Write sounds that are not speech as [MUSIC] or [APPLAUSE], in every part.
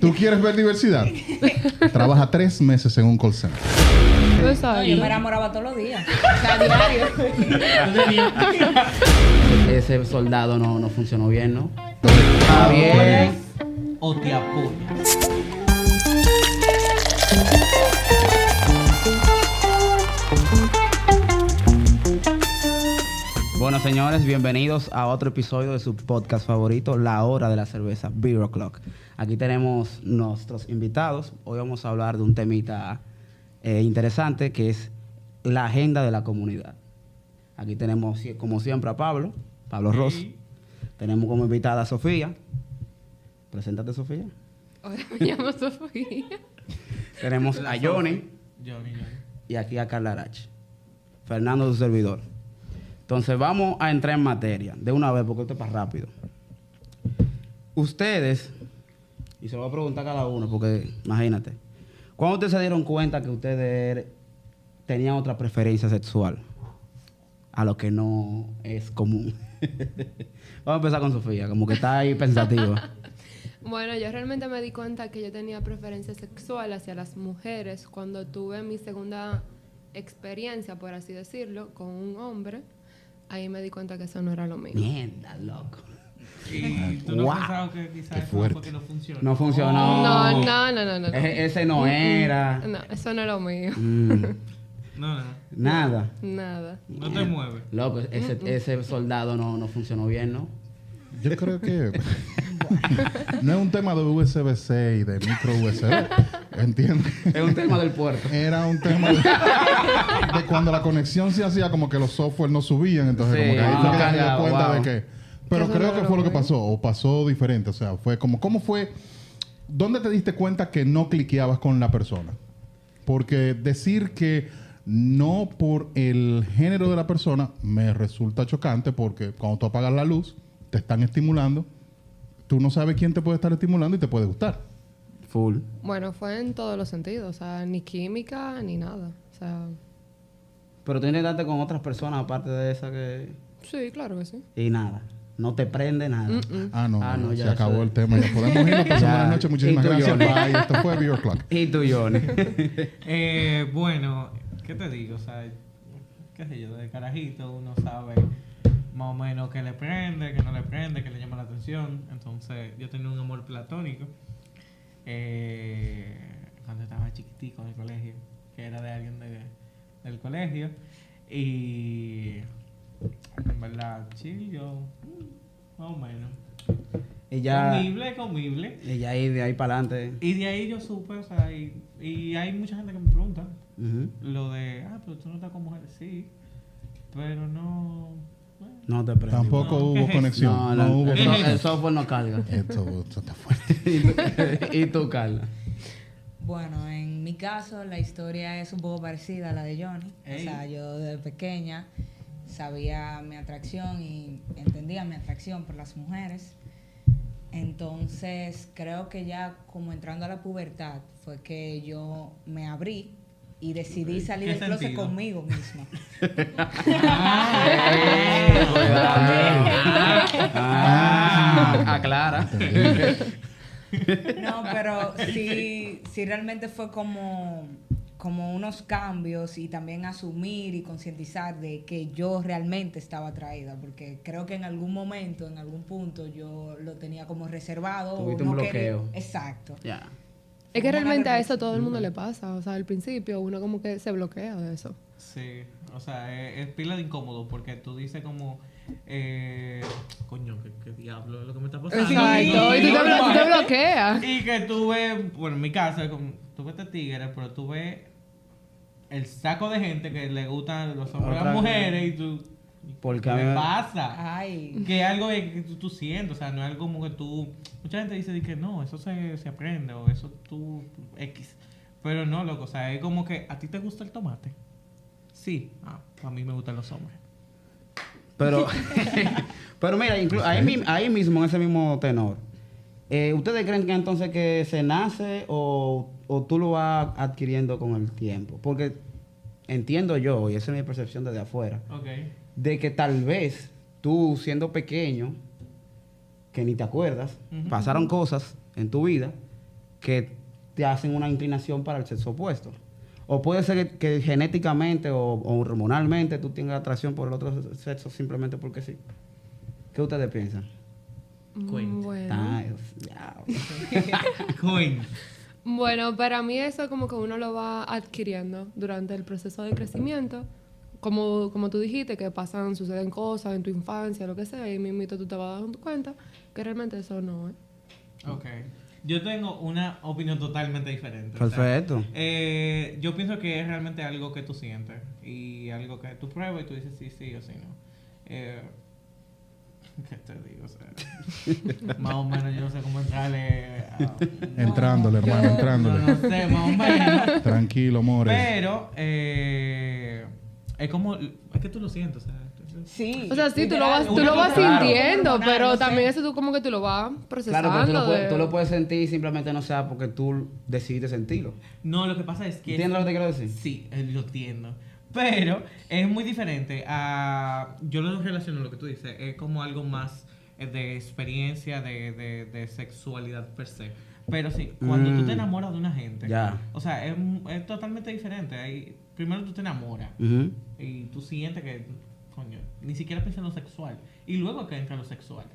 ¿Tú quieres ver diversidad? Trabaja tres meses en un call center. No, yo me enamoraba todos los días. O sea, diario. Ese soldado no, no funcionó bien, ¿no? Está bien. o te apoya. Bueno, señores, bienvenidos a otro episodio de su podcast favorito, La Hora de la Cerveza, Beer O'Clock. Aquí tenemos nuestros invitados. Hoy vamos a hablar de un temita eh, interesante que es la agenda de la comunidad. Aquí tenemos, como siempre, a Pablo, Pablo Ross. Tenemos como invitada a Sofía. Preséntate, Sofía. Hola, me llamo Sofía. [LAUGHS] Tenemos a Johnny Johnny, Johnny. y aquí a Carla Arach. Fernando, su servidor. Entonces vamos a entrar en materia de una vez porque esto es para rápido. Ustedes, y se lo voy a preguntar a cada uno porque imagínate, ¿cuándo ustedes se dieron cuenta que ustedes tenían otra preferencia sexual? A lo que no es común. [LAUGHS] vamos a empezar con Sofía, como que está ahí pensativa. [LAUGHS] Bueno, yo realmente me di cuenta que yo tenía preferencia sexual hacia las mujeres cuando tuve mi segunda experiencia, por así decirlo, con un hombre. Ahí me di cuenta que eso no era lo mío. Mierda, loco. Y tú no Wow. has pensado que quizás Qué eso fue fuerte. porque no funcionó. No funcionó. No, no, no, no, no. no. E- ese no era. No, eso no es lo mío. Mm, [LAUGHS] No, no. nada. Nada. No te mueves. Loco, ese, ese soldado no, no funcionó bien, ¿no? Yo creo que [LAUGHS] no es un tema de USB-C y de micro USB. ¿Entiendes? Es un tema del puerto. Era un tema de, de cuando la conexión se hacía como que los software no subían. Entonces, Sí, como que ahí que se cuenta wow. de que. Pero creo que fue lo que pasó. O pasó diferente. O sea, fue como. ¿Cómo fue? ¿Dónde te diste cuenta que no cliqueabas con la persona? Porque decir que no por el género de la persona me resulta chocante porque cuando tú apagas la luz, te están estimulando. Tú no sabes quién te puede estar estimulando y te puede gustar. Full. Bueno, fue en todos los sentidos. O sea, ni química ni nada. O sea, Pero tú intentaste con otras personas aparte de esa que... sí, claro que sí. Y nada. No te prende nada. Ah, no, Ah, no, no, se acabó eso- el tema. Ya podemos irnos. [LAUGHS] Pasamos Ya. buenas noches. Muchísimas gracias. Johnny. Bye. Esto fue Beer Clock. [LAUGHS] Y tú, Johnny. [LAUGHS] Eh, bueno, ¿qué te digo? O sea, qué sé yo, de carajito uno sabe más o menos qué le prende, qué no le prende, qué le llama la atención. Entonces, yo tenía un amor platónico eh, cuando estaba chiquitico en el colegio, que era de alguien de- del colegio. Y en verdad, chill, yo, más o menos. y ya... Comible, comible. Y ya ahí, de ahí para adelante. Y de ahí yo supe, o sea, y, y hay mucha gente que me pregunta lo de, ah, pero tú no estás con mujeres, sí, pero no. bueno. No te prende. Tampoco No, ¿qué hubo conexión. No, No, no, hubo el, el software no carga. [LAUGHS] Esto, esto está fuerte. [LAUGHS] y tú, Carla. Bueno, en mi caso la historia es un poco parecida a la de Johnny. Ey. O sea, yo desde pequeña sabía mi atracción y entendía mi atracción por las mujeres. Entonces, creo que ya como entrando a la pubertad fue que yo me abrí y decidí salir ¿Qué del closet conmigo misma. [LAUGHS] Ah, aclara. No, pero sí, sí realmente fue como, como unos cambios y también asumir y concientizar de que yo realmente estaba atraída, porque creo que en algún momento, en algún punto, yo lo tenía como reservado. o Tuviste un quería- bloqueo. Exacto. Ya. Es que realmente a eso todo el mundo le pasa. O sea, al principio uno como que se bloquea de eso. Sí, o sea, es, es pila de incómodo porque tú dices como, eh, coño, ¿qué, qué diablo es lo que me está pasando? Exacto. Y tú te, blo- tú te bloqueas. Y que tú ves, bueno, en mi caso, como, tú ves este tigre, pero tú ves el saco de gente que le gustan los hombres Otra las mujeres y tú, Porque ¿qué a mí me pasa? Ay. Que es algo que tú, tú sientes, o sea, no es algo como que tú... Mucha gente dice que no, eso se, se aprende o eso tú X. Pero no, loco, o sea, es como que a ti te gusta el tomate. Sí, ah, a mí me gustan los hombres. Pero, [LAUGHS] [LAUGHS] pero mira, inclu- ahí, ahí mismo, en ese mismo tenor, eh, ¿ustedes creen que entonces que se nace o, o tú lo vas adquiriendo con el tiempo? Porque entiendo yo, y esa es mi percepción desde afuera, de que tal vez tú siendo pequeño, que ni te acuerdas, pasaron cosas en tu vida que te hacen una inclinación para el sexo opuesto. O puede ser que, que genéticamente o, o hormonalmente tú tengas atracción por el otro sexo simplemente porque sí. ¿Qué ustedes piensan? Cuenta. Mm, Bueno. [LAUGHS] Bueno, para mí eso como que uno lo va adquiriendo durante el proceso de crecimiento. Como, como tú dijiste, que pasan, suceden cosas en tu infancia, lo que sea, y mismito tú te vas dando cuenta que realmente eso no es. Ok. Yo tengo una opinión totalmente diferente. o sea, Perfecto. eh, yo pienso que es realmente algo que tú sientes y algo que tú pruebas y tú dices sí, sí o sí, no. Eh, ¿Qué te digo? O sea, [LAUGHS] más o menos yo no sé cómo entrarle a... [LAUGHS] Entrándole, hermano, No, entrándole. no sé, más o menos. Tranquilo, more. Pero eh, es como... Es que tú lo sientes, o sea... Sí. O sea, sí, tú lo vas, tú lo vas claro. sintiendo, Hormonal, pero no sé. también eso tú como que tú lo vas procesando. Claro, pero tú lo, puedes, de- tú lo puedes sentir simplemente no sea porque tú decidiste sentirlo. No, lo que pasa es que... ¿Entiendes lo que te quiero decir? Sí, eh, lo entiendo. Pero es muy diferente a... Yo lo relaciono lo que tú dices. Es como algo más eh, de experiencia, de, de, de sexualidad per se. Pero sí, cuando tú Mm. te enamoras de una gente... O sea, es, es totalmente diferente. Hay, primero tú te enamoras. Y tú sientes que... Coño, ni siquiera piensas en lo sexual. Y luego que entra lo sexual.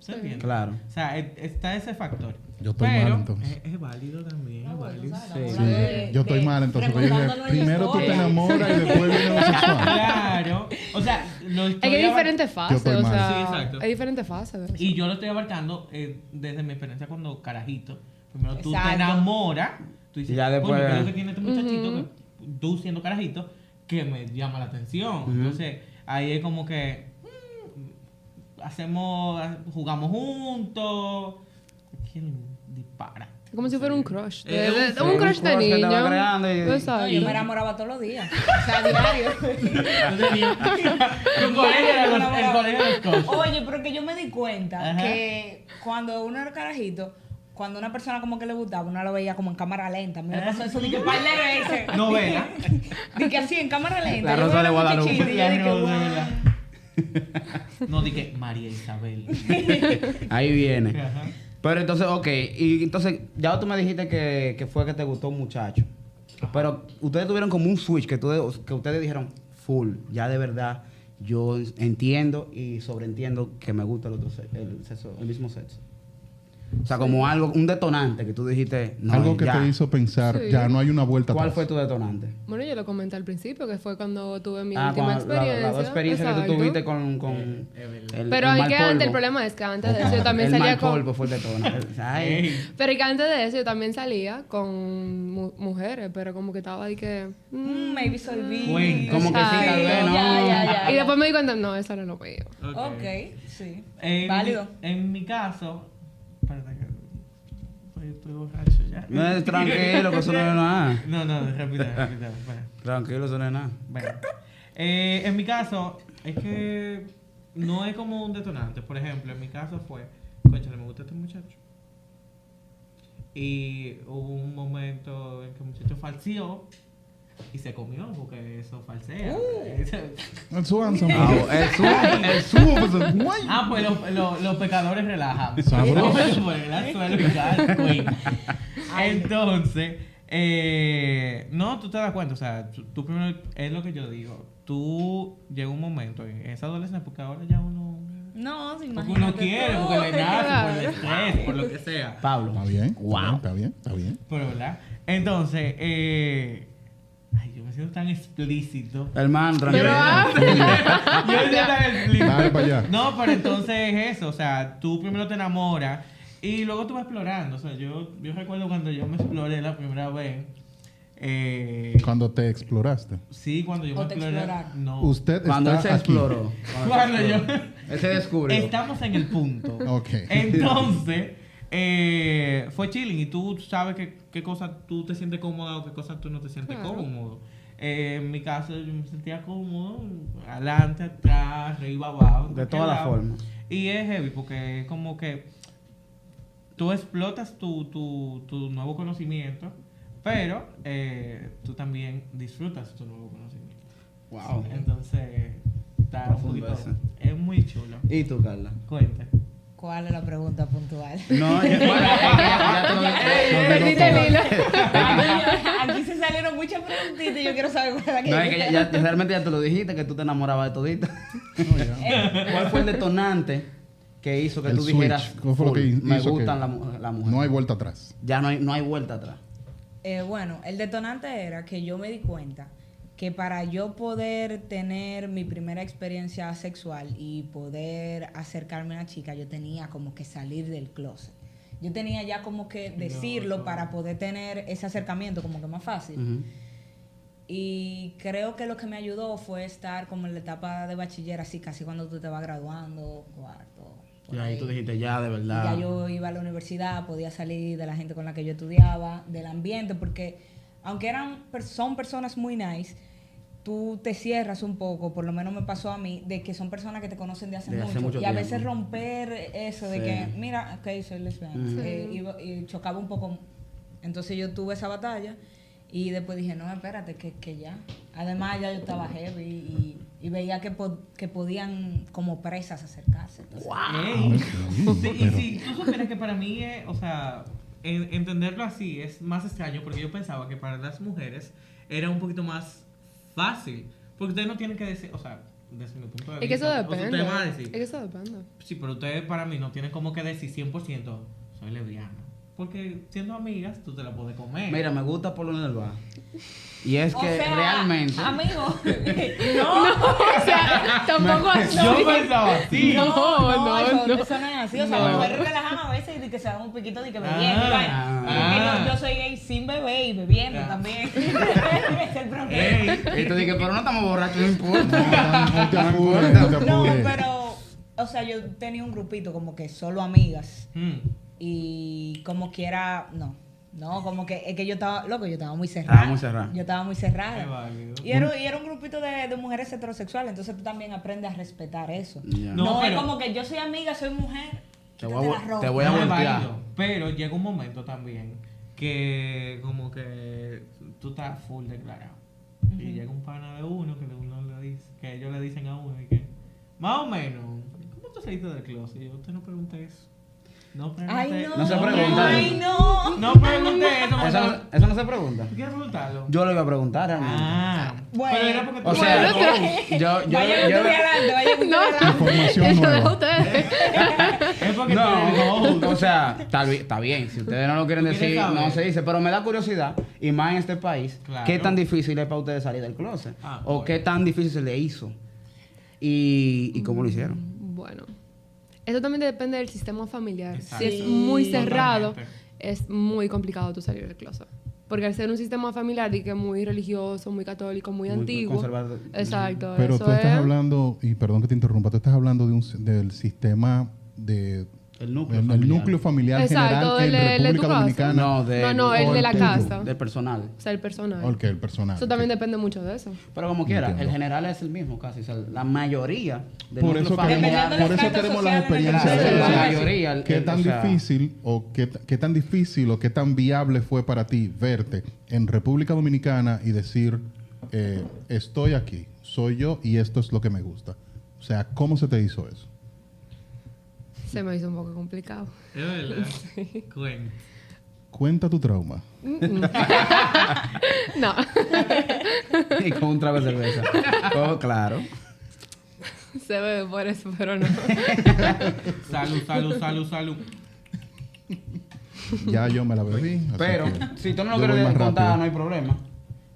¿Se Sí. entiende? Claro. O sea, es- está ese factor. Yo estoy Pero mal, entonces. Es, es válido también, es válido. Sí. Sí, yo estoy mal, entonces. dije, primero tú te enamoras y después viene lo sexual. Claro. O sea, lo Es estoy que hay diferentes fases, estoy o sea, Sí, exacto. hay diferentes fases. Y yo lo estoy abarcando eh, desde mi experiencia cuando carajito. Primero tú te enamoras. Tú dices, Y ya después- "Coño, ¿qué es lo que tiene este muchachito? que tú siendo carajito, que me llama la atención. Entonces, ahí es como que hacemos, jugamos juntos. ¿Quién dispara? Es como si fuera un crush. de- Eh, de- un- de un un crush de crush niño. No, yo me enamoraba todos los días. O sea, diario. [LAUGHS] [LAUGHS] El colegio era los- el colegio de los coaches. Oye, pero que yo me di cuenta Ajá. que cuando uno era carajito, cuando una persona como que le gustaba, uno lo veía como en cámara lenta. A mí me pasó eso, dije, par de veces. [LAUGHS] Novela. Dije así, en cámara lenta. La Rosa de Guadalupe. No dije María Isabel. [LAUGHS] Ahí viene. Ajá. Pero entonces, ok, y entonces ya tú me dijiste que, que fue que te gustó un muchacho. Pero ustedes tuvieron como un switch que, tú, que ustedes dijeron, full, ya de verdad yo entiendo y sobreentiendo que me gusta el otro se- el, sexo- el mismo sexo. O sea, como algo, un detonante que tú dijiste, no, Algo que ya. te hizo pensar, Sí. ya no hay una vuelta ¿Cuál atrás. fue tu detonante? Bueno, yo lo comenté al principio, que fue cuando tuve mi Ah, última experiencia. La, experiencias que tú tuviste con, con el, Pero el hay mal que antes, el problema es que antes de eso yo también salía con... fue el detonante. [LAUGHS] Ay. Pero que antes de eso yo también salía con mu- mujeres, pero como que estaba ahí que... mm, Mm, maybe soy bi. Cuenta. Como que sí, tal vez, ¿no? Ya, ya, ya. [LAUGHS] Y después me di cuenta, no, eso era lo mío. Ok, sí. En, Válido. En mi caso. Espérate que. Estoy, estoy borracho ya. No, tranquilo, que eso no es nada. No, no, rápido. espera. Tranquilo, eso no es nada. Bueno. Eh, en mi caso, es que no es como un detonante. Por ejemplo, en mi caso fue, conchale, me gusta este muchacho. Y hubo un momento en que el muchacho falseó y se comió, porque eso falsea. [LAUGHS] El Swan, San Ah, el subo, [LAUGHS] el subo, pues, Ah, pues los, los, los pecadores relajan. Sabroso. [LAUGHS] El caen, güey. Entonces, eh, no, tú te das cuenta, o sea, tú, tú primero, es lo que yo digo, tú llega un momento en esa adolescencia, porque ahora ya uno, No, se porque imagina. uno quiere, porque le nace, por el estrés, por lo que sea. Pablo. Está bien. Wow. Está bien, está bien. Pero, ¿verdad? Entonces, eh, me siento tan explícito. Hermano, tranquilo. Pero, [LAUGHS] Yo me siento tan explícito. Dale para allá. No, pero entonces es eso, o sea, tú primero te enamoras y luego tú vas explorando. O sea, yo, yo recuerdo cuando yo me exploré la primera vez. Eh, Cuando te exploraste. sí, cuando yo me exploré. No. Usted Cuando él se aquí. exploró. Cuando se yo-. Él se descubrió. Estamos en el punto. [LAUGHS] Ok. Entonces, eh, fue chilling y tú sabes que, qué cosas tú te sientes cómoda o qué cosas tú no te sientes Claro. cómodo. Eh, en mi caso, yo me sentía cómodo, adelante, atrás, arriba, abajo. De todas las formas. Y es heavy porque es como que tú explotas tu, tu, tu nuevo conocimiento, pero eh, tú también disfrutas tu nuevo conocimiento. Wow. Entonces, está un poquito. Es muy chulo. ¿Y tú, Carla? Cuenta. ¿Cuál es la pregunta puntual? No, yo- bueno, es que ya, ya te lo dije. Perdiste el hilo. Aquí se salieron muchas preguntitas y yo quiero saber cuál es la que No, yo es que ya, realmente ya te lo dijiste, que tú te enamorabas de todita. ¿Cuál fue el detonante que hizo que El tú switch. dijeras, ¿Cómo fue lo que "Full, hizo me gustan la, mu- la mujer? No hay vuelta atrás. Ya no hay, no hay vuelta atrás. Eh, bueno, el detonante era que yo me di cuenta que para yo poder tener mi primera experiencia sexual y poder acercarme a una chica, yo tenía como que salir del closet. Yo tenía ya como que decirlo para poder tener ese acercamiento como que más fácil. Y creo que lo que me ayudó fue estar como en la etapa de bachiller, así casi cuando tú te vas graduando, cuarto. Y ahí tú dijiste, ya, de y verdad. ya yo iba a la universidad, podía salir de la gente con la que yo estudiaba, del ambiente, porque aunque eran son personas muy nice, tú te cierras un poco, por lo menos me pasó a mí, de que son personas que te conocen de hace, De mucho, hace mucho y a tiempo. veces romper eso de Sí. que, mira, ok, soy lesbiana, eh, iba- y chocaba un poco. Entonces yo tuve esa batalla y después dije, no, espérate, que, que ya. Además ya yo estaba heavy y, y veía que, po- que podían como presas acercarse. Entonces, Ey. sí, Sí, y pero- si tú supieras que para mí, eh, o sea, en- entenderlo así es más extraño porque yo pensaba que para las mujeres era un poquito más fácil. Porque ustedes no tienen que decir, o sea, desde mi punto de vista. Es que eso o sea, depende. Es que eso depende. sí, pero ustedes para mí no tienen como que decir 100% soy lesbiana. Porque siendo amigas, tú te la puedes comer. Mira, me gusta por lo del bar. Y es O que sea, realmente. Amigo, [LAUGHS] no, O sea, tampoco así. yo pensaba así. No, no, eso, no. eso no es así. O sea, No. las mujeres relajan a veces y de que se dan un piquito de que bebiendo. Ah, que ah. yo, yo soy gay sin beber y bebiendo Ah. también. [LAUGHS] Es el problema. Ey. Y tú dices, pero no estamos borrachos, no importa. No no No, pero, o sea, yo tenía un grupito como que solo amigas Mm. Y como quiera, no. No, como que es que yo estaba, loco, yo estaba muy cerrada. Estaba muy cerrada. Yo estaba muy cerrada. Y era, y era un grupito de, de mujeres heterosexuales, entonces tú también aprendes a respetar eso. Ya. No, No, es como que yo soy amiga, soy mujer. Te voy a la vo- ropa. te voy a voltear. Pero llega un momento también que como que tú estás full declarado. Y llega un pana de uno que uno le dice, que ellos le dicen a uno y que, más o menos, ¿cómo tú saliste del closet? Y yo, usted no pregunte eso. No pregunte Ay, no. No se pregunta Ay, eso. no. No pregunte eso. Eso, no- eso no se pregunta. ¿Tú quieres preguntarlo? Yo lo iba a preguntar realmente. Ah, Bueno. pero era porque tú o sea, Bueno, yo, yo, yo, Vaya que yo- tú adelante, vaya que tú No. Información Eso nueva. ustedes. [LAUGHS] es porque No, host. o sea, está, está bien. Si ustedes no lo quieren ¿Tú quieres decir, saber? no se dice. Pero me da curiosidad, y más en este país, Claro. ¿qué tan difícil es para ustedes salir del closet? Ah, ¿O bueno. qué tan difícil se le hizo? ¿Y, y cómo lo hicieron? Bueno, eso también depende del sistema familiar. Exacto. Si es muy cerrado, totalmente. es muy complicado tú salir del closet. Porque al ser un sistema familiar y que muy religioso, muy católico, muy, Muy antiguo. conservador. Exacto. Pero eso tú estás es- hablando, y perdón que te interrumpa, tú estás hablando de un, del sistema de... El núcleo el, el familiar. núcleo familiar Exacto, general el en el República. Dominicana. No, de, No, no, el de la casa. del personal. O sea, el personal. Ok, el personal. Eso también depende mucho de eso. Pero como quiera, Entiendo. el general es el mismo casi. o sea, la mayoría del Por núcleo eso familiar- queremos, Dependiendo por eso social las experiencias de la mayoría, el- ¿Qué tan o sea- difícil o qué, qué tan difícil o qué tan viable fue para ti verte en República Dominicana y decir, eh, estoy aquí, soy yo y esto es lo que me gusta? O sea, ¿cómo se te hizo eso? Se me hizo un poco complicado. Es verdad. [LAUGHS] Cuenta. Cuenta tu trauma. [LAUGHS] No. [LAUGHS] y con un trago de cerveza. Oh, claro. Se bebe por eso, pero no. Salud, salud, salud, salud. Ya yo me la bebí. Pero si tú no lo quieres contar, rápido. no hay problema.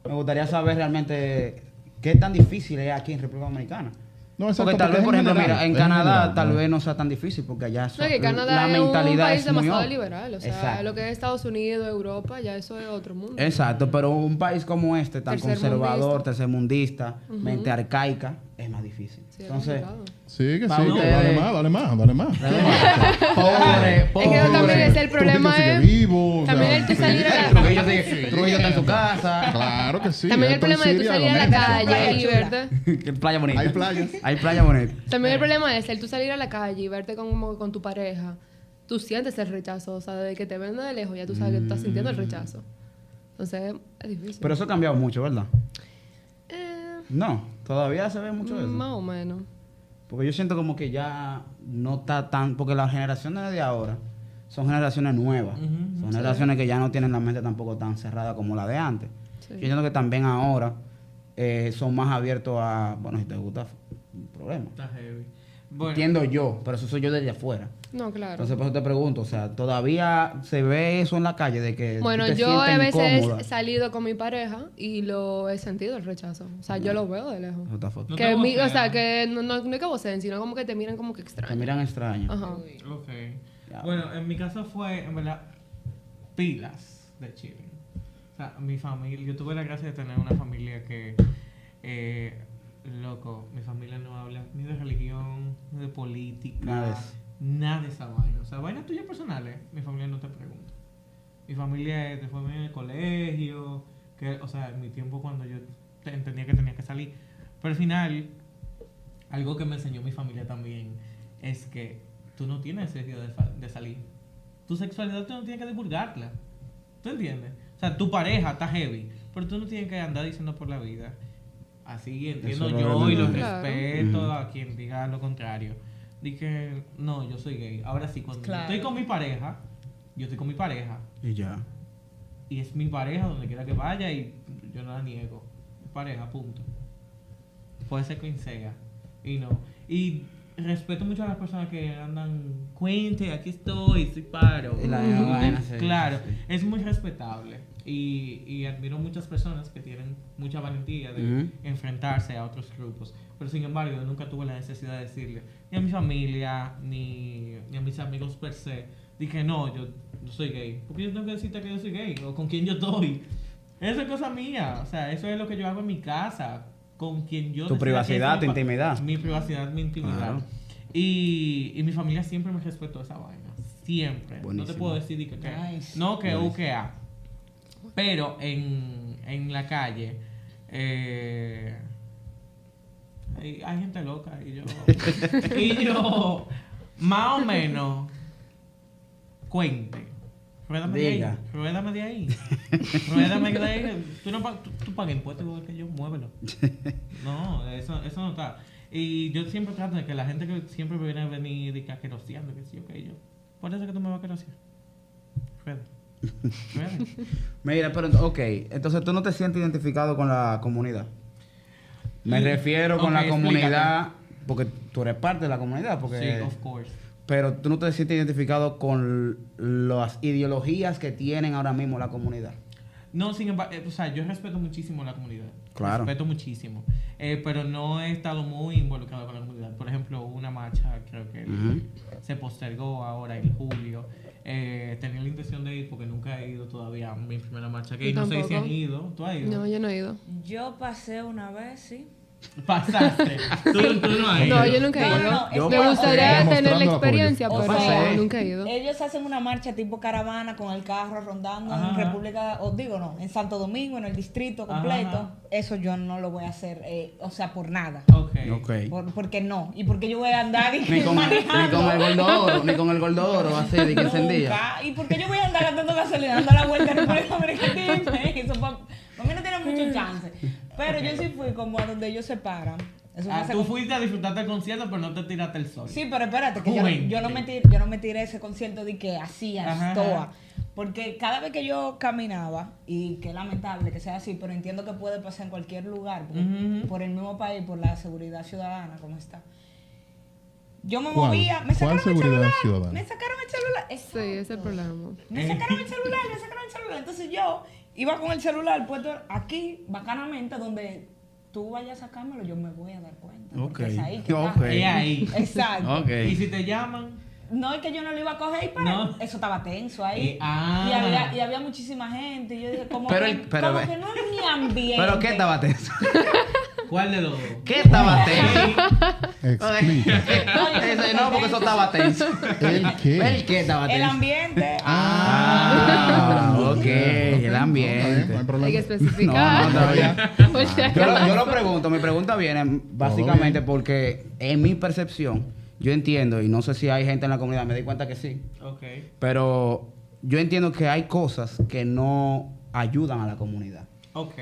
Me gustaría saber realmente qué tan difícil es aquí en República Dominicana. No, exacto, porque tal porque vez, es por ejemplo, general, mira, en Canadá general, tal ¿no? vez no sea tan difícil porque allá No, son- que Canadá la es un mentalidad país es muy demasiado otra. liberal. O sea, Exacto. lo que es Estados Unidos, Europa, ya eso es otro mundo. Exacto, pero un país como este, tan Tercermundista. conservador, tercermundista, mente arcaica, es más difícil. Sí, es Entonces. Sí, que sí, que dale más, dale más, dale [LAUGHS] más. pobre, Es que pobre. también es el problema Trujillo sigue es- vivo, o también sea, el tú salir a la- sigue- Trujillo está en su casa. Claro que sí. También el problema de tú salir a la calle y verte. [LAUGHS] Playa bonita. Hay playas. Hay playa bonita. También el problema es el tú salir a la calle y verte como con tu pareja. Tú sientes el rechazo. O sea, desde que te ven de lejos ya tú sabes que tú estás sintiendo el rechazo. Entonces es difícil. Pero eso ha cambiado mucho, ¿verdad? Eh, No, todavía se ve mucho eso. más o menos. Porque yo siento como que ya no está tan... Porque las generaciones de ahora son generaciones nuevas. Son generaciones que ya no tienen la mente tampoco tan cerrada como la de antes. Yo siento que también ahora eh, son más abiertos a... Bueno, si te gusta, un problema. Está heavy. Bueno, Entiendo yo, pero eso soy yo desde afuera. No, claro. Entonces, por eso te pregunto, o sea, ¿todavía se ve eso en la calle de que Bueno, te yo a veces incómoda? he salido con mi pareja y lo he sentido el rechazo. O sea, yo lo veo de lejos. Otra foto. No que te mi- o sea, que no, no, no es que voceen, sino como que te miran como que Te extraño. miran extraño. Ajá. Ok. Ya. Bueno, en mi caso fue, en verdad, pilas de Chile. O sea, mi familia, yo tuve la gracia de tener una familia que, eh, loco, mi familia no habla ni de religión, ni de política, Nada nada de esa vaina. O sea, vainas tuyas personales, mi familia no te pregunta. Mi familia es de fue en el colegio, que, o sea, en mi tiempo cuando yo te- entendía que tenía que salir. Pero al final, algo que me enseñó mi familia también es que tú no tienes necesidad de, de salir. Tu sexualidad tú no tienes que divulgarla. ¿Tú entiendes? O sea, tu pareja está heavy, pero tú no tienes que andar diciendo por la vida. Así entiendo Eso yo y lo Claro. respeto a quien diga lo contrario. Dije, no, yo soy gay. Ahora sí, cuando Claro. estoy con mi pareja, yo estoy con mi pareja Y ya. y es mi pareja donde quiera que vaya y yo no la niego. Pareja, punto. Puede ser quien sea. Y no. Y respeto mucho a las personas que andan, cuente, aquí estoy, soy paro. Y la Ujú. vaina, sí, claro, sí. es muy respetable. Y, y admiro muchas personas que tienen mucha valentía de Ujú. enfrentarse a otros grupos. Pero sin embargo, yo nunca tuve la necesidad de decirle ni a mi familia, ni, ni a mis amigos per se. Dije, no, yo, yo soy gay. Porque yo tengo que decirte que yo soy gay o con quién yo estoy. Eso es cosa mía. O sea, eso es lo que yo hago en mi casa. Con quien yo. Tu privacidad, tu intimidad. Mi privacidad, mi intimidad. Claro. Y, y mi familia siempre me respetó esa vaina. Siempre. No te puedo decir de que, que- Nice. no que U, Buenísimo. que A. Pero en, en la calle. eh, hay, hay gente loca y yo. [LAUGHS] y yo. Más o menos. Cuente. Ruédame de ahí. Ruédame de ahí. [LAUGHS] Ruédame de ahí. Tú, no pa- tú, tú pagas impuestos igual que yo, muévelo. [LAUGHS] No, eso, eso no está. Y yo siempre trato de que la gente que siempre me viene a venir y que aqueroseando, que sí, ok, yo. Por eso que tú me vas a aquerosear. Rueda. Rueda. [LAUGHS] Mira, pero ok, entonces tú no te sientes identificado con la comunidad. Me refiero con Ok, la explícate. comunidad, porque tú eres parte de la comunidad, porque Sí, of course. Pero tú no te sientes identificado con las ideologías que tienen ahora mismo la comunidad. No, sin embargo, eh, o sea, yo respeto muchísimo la comunidad. Claro. Respeto muchísimo. Eh, pero no he estado muy involucrado con la comunidad. Por ejemplo, una marcha, creo que se postergó ahora en julio. Eh, tenía la intención de ir porque nunca he ido todavía a mi primera marcha. Que no sé si han ido. ¿Tú has ido? No, yo no he ido. Yo pasé una vez, sí. Pasaste. tú, tú no has ido. No, yo nunca he ido. no, no, Me gustaría tener la apoyo. experiencia, O pero sea, no, nunca he ido. Ellos hacen una marcha tipo caravana con el carro rondando en. República, os digo no, en Santo Domingo, en el distrito completo. ajá. Eso yo no lo voy a hacer, eh, o sea, por nada. Ok. Ok. Por- porque no. Y porque yo voy a andar y [LAUGHS] Ni con, el, ni manejando. con el goldoro, ni con el goldoro, así de que encendía. ¿Y por qué yo voy a andar gastando gasolina dando la vuelta en República Dominicana? [LAUGHS] Eso para mucho chance. Pero yo sí fui como a donde ellos se paran. Ah, tú fuiste a disfrutar del concierto, pero no te tiraste el sol. Sí, pero espérate, que yo, no- Juvenil. yo no me tiré, yo no me tiré ese concierto de que hacía Ajá, estoa. ajá. Porque cada vez que yo caminaba, y que lamentable que sea así, pero entiendo que puede pasar en cualquier lugar, por el mismo país, por la seguridad ciudadana, como está. Yo me ¿Cuál? movía, me ¿Cuál sacaron el seguridad celular. ciudadana? Me sacaron el celular. Sí, ese el problema. Me sacaron el celular, me sacaron el celular. Entonces yo iba con el celular puesto aquí, bacanamente, donde tú vayas a sacármelo, yo me voy a dar cuenta. porque Ok, es ahí que está. ok. Es ahí. Exacto. Ok. Y si te llaman, No es que yo no lo iba a coger, pero No. eso estaba tenso ahí. Eh, ah. y, había, y había muchísima gente. Y yo dije, como, Pero que, el- pero como que no es mi ambiente. ¿Pero qué estaba tenso? [LAUGHS] ¿cuál de los dos? ¿Qué estaba tenso? Explica. Ese no, porque eso estaba tenso. ¿El qué? ¿El qué estaba El tenso? ambiente. Ah, Ok, no hay problema. Hay que [LAUGHS] No, no, especificar. [LAUGHS] Yo lo, acaso. yo lo pregunto, mi pregunta viene básicamente porque en mi percepción, yo entiendo, y no sé si hay gente en la comunidad, me di cuenta que sí, Ok. pero yo entiendo que hay cosas que no ayudan a la comunidad. Ok.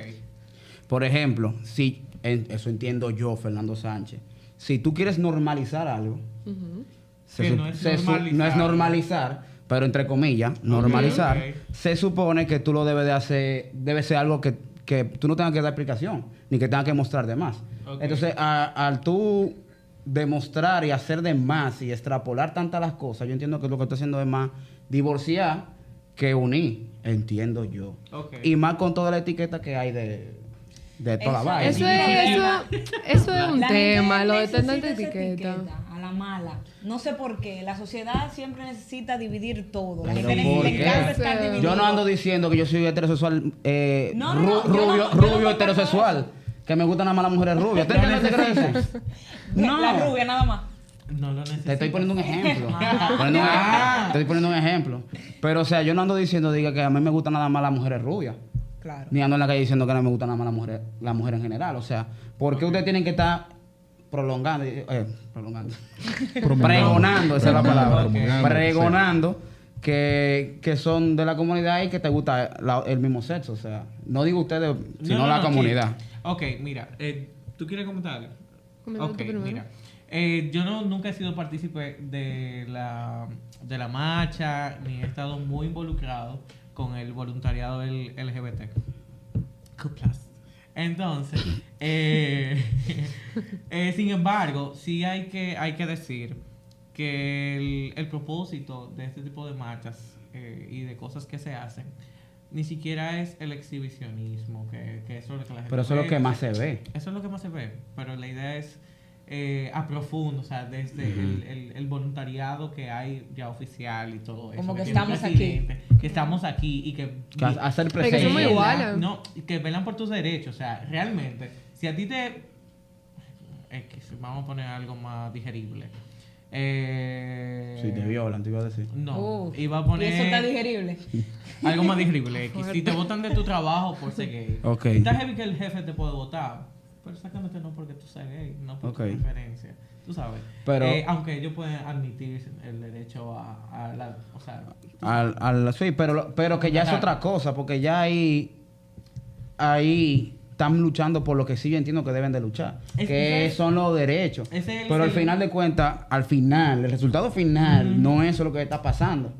Por ejemplo, si, en- eso entiendo yo, Fernando Sánchez, si tú quieres normalizar algo, Ujú. se Que sup- no es se su- normalizar. no es normalizar, pero entre comillas, normalizar, se supone que tú lo debes de hacer, debe ser algo que, que tú no tengas que dar explicación, ni que tengas que mostrar de más. Entonces, al tú demostrar y hacer de más y extrapolar tantas las cosas, yo entiendo que lo que está haciendo es más divorciar que unir, entiendo yo. Y más con toda la etiqueta que hay de, de toda la vaina. Eso es, eso, eso es un La tema, lo de tanta esa etiqueta. La mala. No sé por qué. La sociedad siempre necesita dividir todo. La gente estar Yo dividido. Yo no ando diciendo que yo soy heterosexual, eh, No, no, no- rubio, no rubio heterosexual, que me gustan nada más las mujeres rubias. ¿Tú entiendes lo que quiero decir? No, [LAUGHS] La rubia nada más. No lo necesito. te estoy poniendo un ejemplo. Ah. [LAUGHS] Poniendo un- Ah. te estoy poniendo un ejemplo. Pero, o sea, yo no ando diciendo diga, que a mí me gustan nada más las mujeres rubias. Claro. Ni ando en la calle diciendo que no me gustan nada más las mujeres, las mujeres en general. O sea, ¿por qué ustedes tienen que estar prolongando? eh, prolongando. [LAUGHS] Promulgando. pregonando, esa es la palabra. Pregonando que, que son de la comunidad y que te gusta la- el mismo sexo. O sea, no digo ustedes, sino No, no, la no, comunidad. Ok, mira, eh, ¿tú quieres comentar algo? Ok, primero. mira. Eh, yo no, nunca he sido partícipe de la, de la marcha, ni he estado muy involucrado con el voluntariado del LGBT. Cuplas. Entonces, [LAUGHS] eh, [LAUGHS] eh, sin embargo, sí hay que, hay que decir que el, el propósito de este tipo de marchas eh, y de cosas que se hacen ni siquiera es el exhibicionismo, que, que eso es lo que la gente Pero eso es lo que más se ve. eso es lo que más se ve, pero la idea es eh, a profundo, o sea, desde el, el- el voluntariado que hay ya oficial y todo eso. Como que un estamos aquí. presidente, Que estamos aquí y que... Que ha- hacer que somos presente. iguales. No, que velan por tus derechos, o sea, realmente, si a ti te... X, vamos a poner algo más digerible. Eh, Si te violan, te iba a decir. No, Uf, iba a poner... Eso está digerible. Algo más digerible, X. [LAUGHS] Si te votan de tu trabajo por ser gay. Ok. Está heavy que el jefe te puede votar. Pero exactamente no porque tú seas gay, no por Ok. tu preferencia. Tú sabes. Pero- Eh, aunque ellos pueden admitir el derecho a, a la. O sea. Al, al- sí, pero, pero que ya es otra cosa, porque ya ahí, ahí están luchando por lo que sí yo entiendo que deben de luchar, Es que son los derechos. ese es el Pero al final de cuentas, al final, el resultado final no es eso lo que está pasando.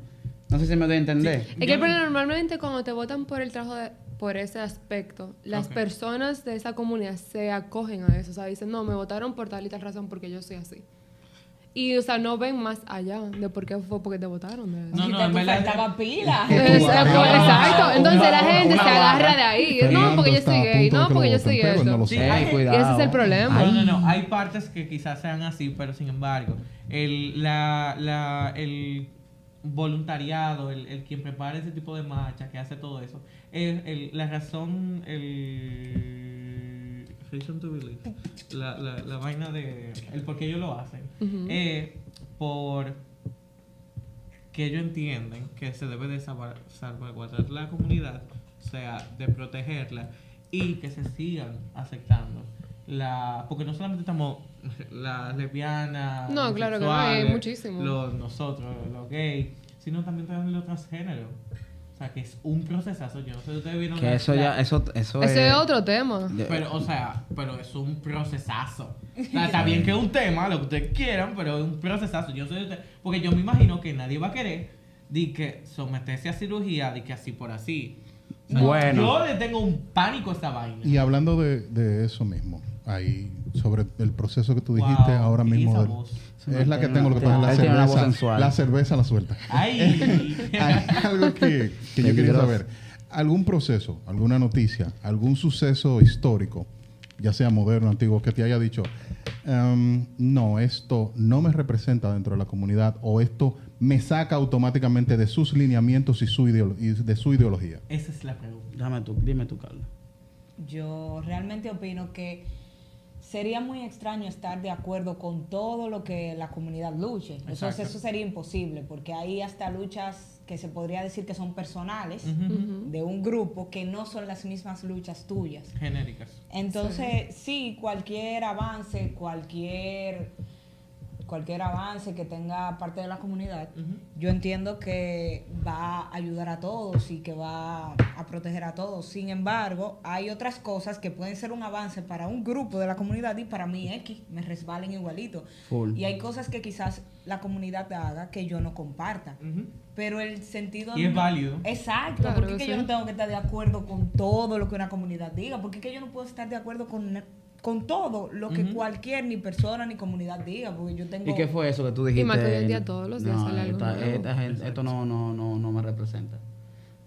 No sé si me doy a entender. Es que pero normalmente cuando te votan por el trabajo de- por ese aspecto, las personas de esa comunidad se acogen a eso, o sea, dicen, no, me votaron por tal y tal razón porque yo soy así. Y, o sea, no ven más allá de por qué fue porque te votaron de eso. No, Y no, en verdad- faltaba pila. [LAUGHS] Exacto, entonces la gente se agarra de ahí. No, porque yo soy gay, no, que porque yo soy esto. Sí. Y ese es el problema. No, no, no. Hay partes que quizás sean así, pero sin embargo, el, la, la, el voluntariado, el, el quien prepara ese tipo de marcha, que hace todo eso, es el, la razón, el reason to believe, la, la, la vaina de el por qué ellos lo hacen, Ujú. es por que ellos entienden que se debe de salva- salvaguardar la comunidad, o sea, de protegerla y que se sigan aceptando. La, porque no solamente estamos las lesbianas, No, los claro que no, hay muchísimo. los- nosotros, los gays, sino también tenemos los transgéneros. O sea, que es un procesazo. Yo no sé si ustedes vieron Que la- eso ya, eso, eso Ese es... es otro tema. pero, o sea, pero es un procesazo. O sea, [LAUGHS] está bien que es un tema, lo que ustedes quieran, pero es un procesazo. Yo soy de usted- porque yo me imagino que nadie va a querer de que someterse a cirugía, de que así por así. O sea, Bueno. Yo le tengo un pánico a esta vaina. Y hablando de, de eso mismo, ahí sobre el proceso que tú Wow, dijiste ahora mismo. esa del- voz. es la que tengo, lo que pasa es la cerveza. La cerveza la suelta. Ay. [LAUGHS] Hay algo que, que yo quería saber. ¿Algún proceso, alguna noticia, algún suceso histórico, ya sea moderno, antiguo, que te haya dicho, em, no, esto no me representa dentro de la comunidad o esto me saca automáticamente de sus lineamientos y, su y de su ideología? Esa es la pregunta. Dame tú, dime tú, Carlos. Yo realmente opino que sería muy extraño estar de acuerdo con todo lo que la comunidad luche. Eso, Exacto. eso sería imposible, porque hay hasta luchas que se podría decir que son personales de un grupo que no son las mismas luchas tuyas. Genéricas. Entonces, sí, cualquier avance, cualquier cualquier avance que tenga parte de la comunidad, yo entiendo que va a ayudar a todos y que va a proteger a todos. Sin embargo, hay otras cosas que pueden ser un avance para un grupo de la comunidad y para mí X, me resbalen igualito. Full. Y hay cosas que quizás la comunidad haga que yo no comparta. Pero el sentido... Y es válido. Exacto, Claro porque es que yo no tengo que estar de acuerdo con todo lo que una comunidad diga, porque es que yo no puedo estar de acuerdo con, con todo lo que cualquier ni persona ni comunidad diga, porque yo tengo... ¿Y qué fue eso que tú dijiste? más que hoy en día todos los días no, sale algo esta- nuevo. esta gente- esto no, no, no, no me representa.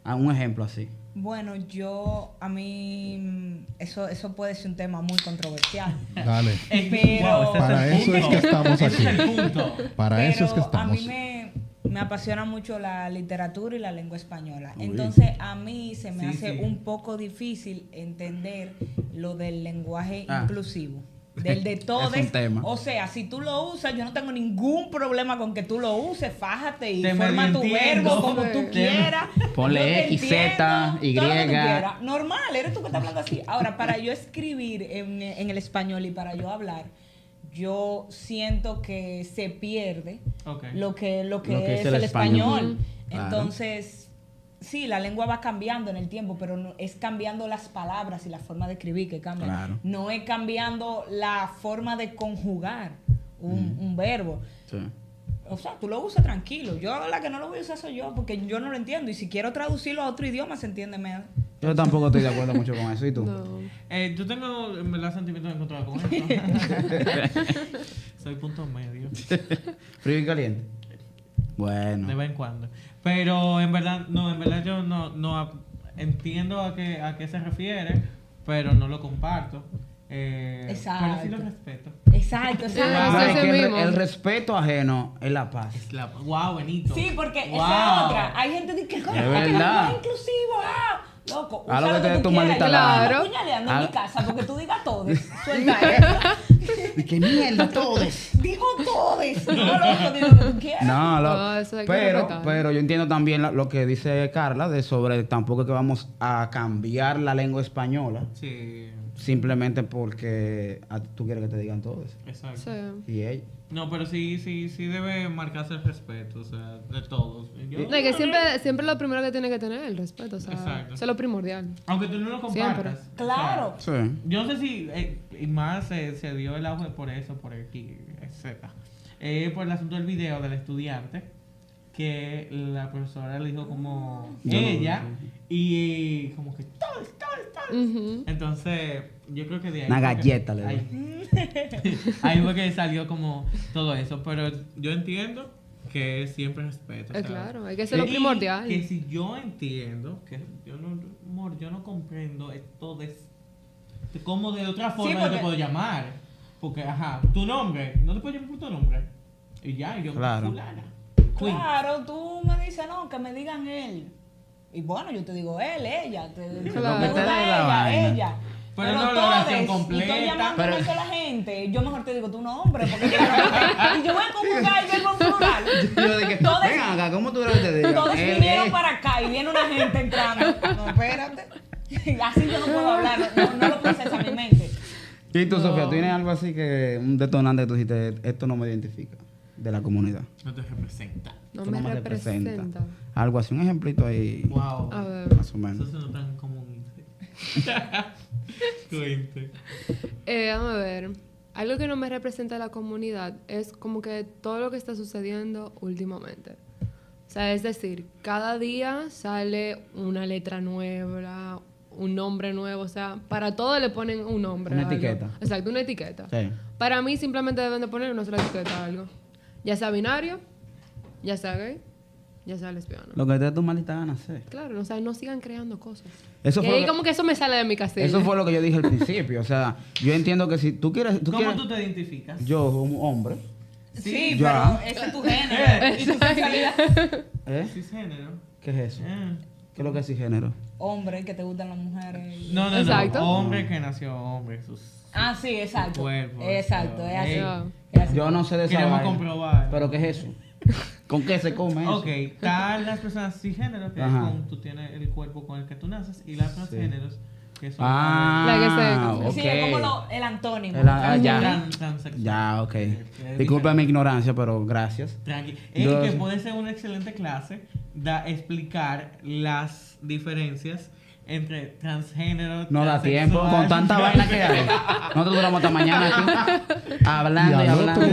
Ah, un ejemplo así. Bueno, yo, a mí, mm, eso, eso puede ser un tema muy controversial. Dale. Pero- Para eso es que estamos aquí. Para Pero eso es que a estamos. mí me, me apasiona mucho la literatura y la lengua española. Uy. Entonces, a mí se me Sí, hace sí. un poco difícil entender lo del lenguaje Ah. inclusivo. [LAUGHS] Del de todos. O sea, si tú lo usas, yo no tengo ningún problema con que tú lo uses. Fájate y Te forma tu verbo como tú quieras. Ponle X, Z, Y. Normal, eres tú que estás hablando así. Ahora, para yo escribir en, en el español y para yo hablar, yo siento que se pierde lo que, lo que, Lo que es, es el el español. español. Claro. Entonces, sí, la lengua va cambiando en el tiempo, pero no- es cambiando las palabras y la forma de escribir que cambian. Claro. No es cambiando la forma de conjugar un, un verbo. Sí. O sea, tú lo usas tranquilo. Yo la que no lo voy a usar soy yo, porque yo no lo entiendo. Y si quiero traducirlo a otro idioma, se entiende mejor. Yo tampoco estoy de acuerdo mucho con eso. ¿Y tú? No. Eh, yo tengo en verdad sentimientos encontrados con esto. [LAUGHS] Soy punto medio. Frío y caliente. Bueno. De vez en cuando. Pero en verdad, no, en verdad yo no, no entiendo a qué, a qué se refiere, pero no lo comparto. Eh, Exacto. Pero sí lo respeto. Exacto, exacto. No, sí, es ese que el, respeto ajeno es la paz. Es la, wow, Benito. Sí, porque esa es otra. Hay gente que, Es que verdad. lenguaje inclusivo, ah, loco. Haz lo que te dé tu maldita Claro. puñaleando en mi casa porque tú digas todes. [LAUGHS] Suelta eso. Y que mierda, [LAUGHS] todos. Dijo todes. No, loco, digo lo que tú quieras. No, lo- No, eso hay que pero, respetar. pero yo entiendo también la- lo que dice Carla de sobre tampoco es que vamos a cambiar la lengua española Sí, simplemente porque a- tú quieres que te digan todos. exacto. Sí. Y ella. No, pero sí, sí, sí debe marcarse el respeto, o sea, de todos. Yo- No, que siempre, siempre lo primero que tiene que tener es el respeto, o sea, Exacto. eso es lo primordial. Aunque tú no lo compartas. Siempre. Claro. O sea, Sí. yo no sé si, eh, y más se, se dio el auge por eso, por aquí, etc. Eh, por el asunto del video del estudiante, que la profesora le dijo como no- ella, y como que todos, todos. Ujú. Entonces, yo creo que de ahí. Una que- galleta le ahí, [LAUGHS] ahí fue que salió como todo eso, pero yo entiendo que es siempre respeto. Eh, claro, hay que ser lo y primordial. Que si yo entiendo, que yo no, amor, yo no comprendo esto de, de cómo de otra forma yo porque- te puedo llamar. Porque, ajá, tu nombre, no te puedo llamar por tu nombre. Y ya, y yo, Claro. fulana. Claro, tú me dices, no, que me digan él. Y bueno, yo te digo él, ella. Te, te Claro. pregunta Métele la ella, vaina. ella. Pero no la oración todes, Y llamando Pero- a sola gente. Yo mejor te digo tu nombre. Porque yo, y yo voy a conjugar el verbo en plural. [LAUGHS] Yo dije, Todos- ven acá, ¿cómo tú te diga? Todos Él vinieron para acá y viene una gente entrando. No, espérate. [LAUGHS] Así yo no puedo hablar, no, no lo procesa mi mente. Y tú, No. Sofía, ¿tú tienes algo así que un detonante que tú dijiste, esto no me identifica de la comunidad? No te representa. No me representa. Algo así, un ejemplito ahí, Wow. A ver. más o Eso menos. suena tan común. [LAUGHS] Eh, vamos a ver. Algo que no me representa a la comunidad es como que todo lo que está sucediendo últimamente. O sea, es decir, cada día sale una letra nueva, un nombre nuevo. O sea, para todo le ponen un nombre. Una etiqueta. Exacto, una etiqueta. Sí. Para mí simplemente deben de poner una sola etiqueta a algo. Ya sea binario, ya sea gay, ya sea lesbiano. Lo que te dé tu maldita gana hacer. Claro, o sea, no sigan creando cosas. Eso Que fue, ahí como que eso me sale de mi castillo. eso fue lo que yo dije al principio. O sea, yo entiendo que si tú quieres... Tú ¿Cómo quieres tú te identificas? yo como hombre, Sí, Ya. pero ese es tu género. [LAUGHS] y tu sexualidad. ¿eh? Cisgénero. ¿Qué es eso? Ah. ¿Qué es lo que es cisgénero? Hombre, que te gustan las mujeres. No, no, Exacto. no. Hombre que nació hombre. Sus... Ah, sí, exacto. Cuerpo, exacto, es así. Ey. Es así. Yo no sé de esa Queremos vaina. comprobar. ¿Pero qué es eso? [LAUGHS] ¿Con qué se come eso? Ok, están las personas cisgéneros, que es Ajá. con, tú tienes el cuerpo con el que tú naces, y las transgéneros Que son Ah, La que se- ok. Sí, es como lo- el antónimo. El ah, ya. transexual. Ya, ok. Eh, es Disculpa mi ignorancia, pero gracias. Tranqui. Eh, Yo- que puede ser una excelente clase da explicar las diferencias entre transgénero, No da tiempo con tanta [LAUGHS] vaina que hay. Nosotros duramos hasta mañana aquí [LAUGHS] hablando Y hablando.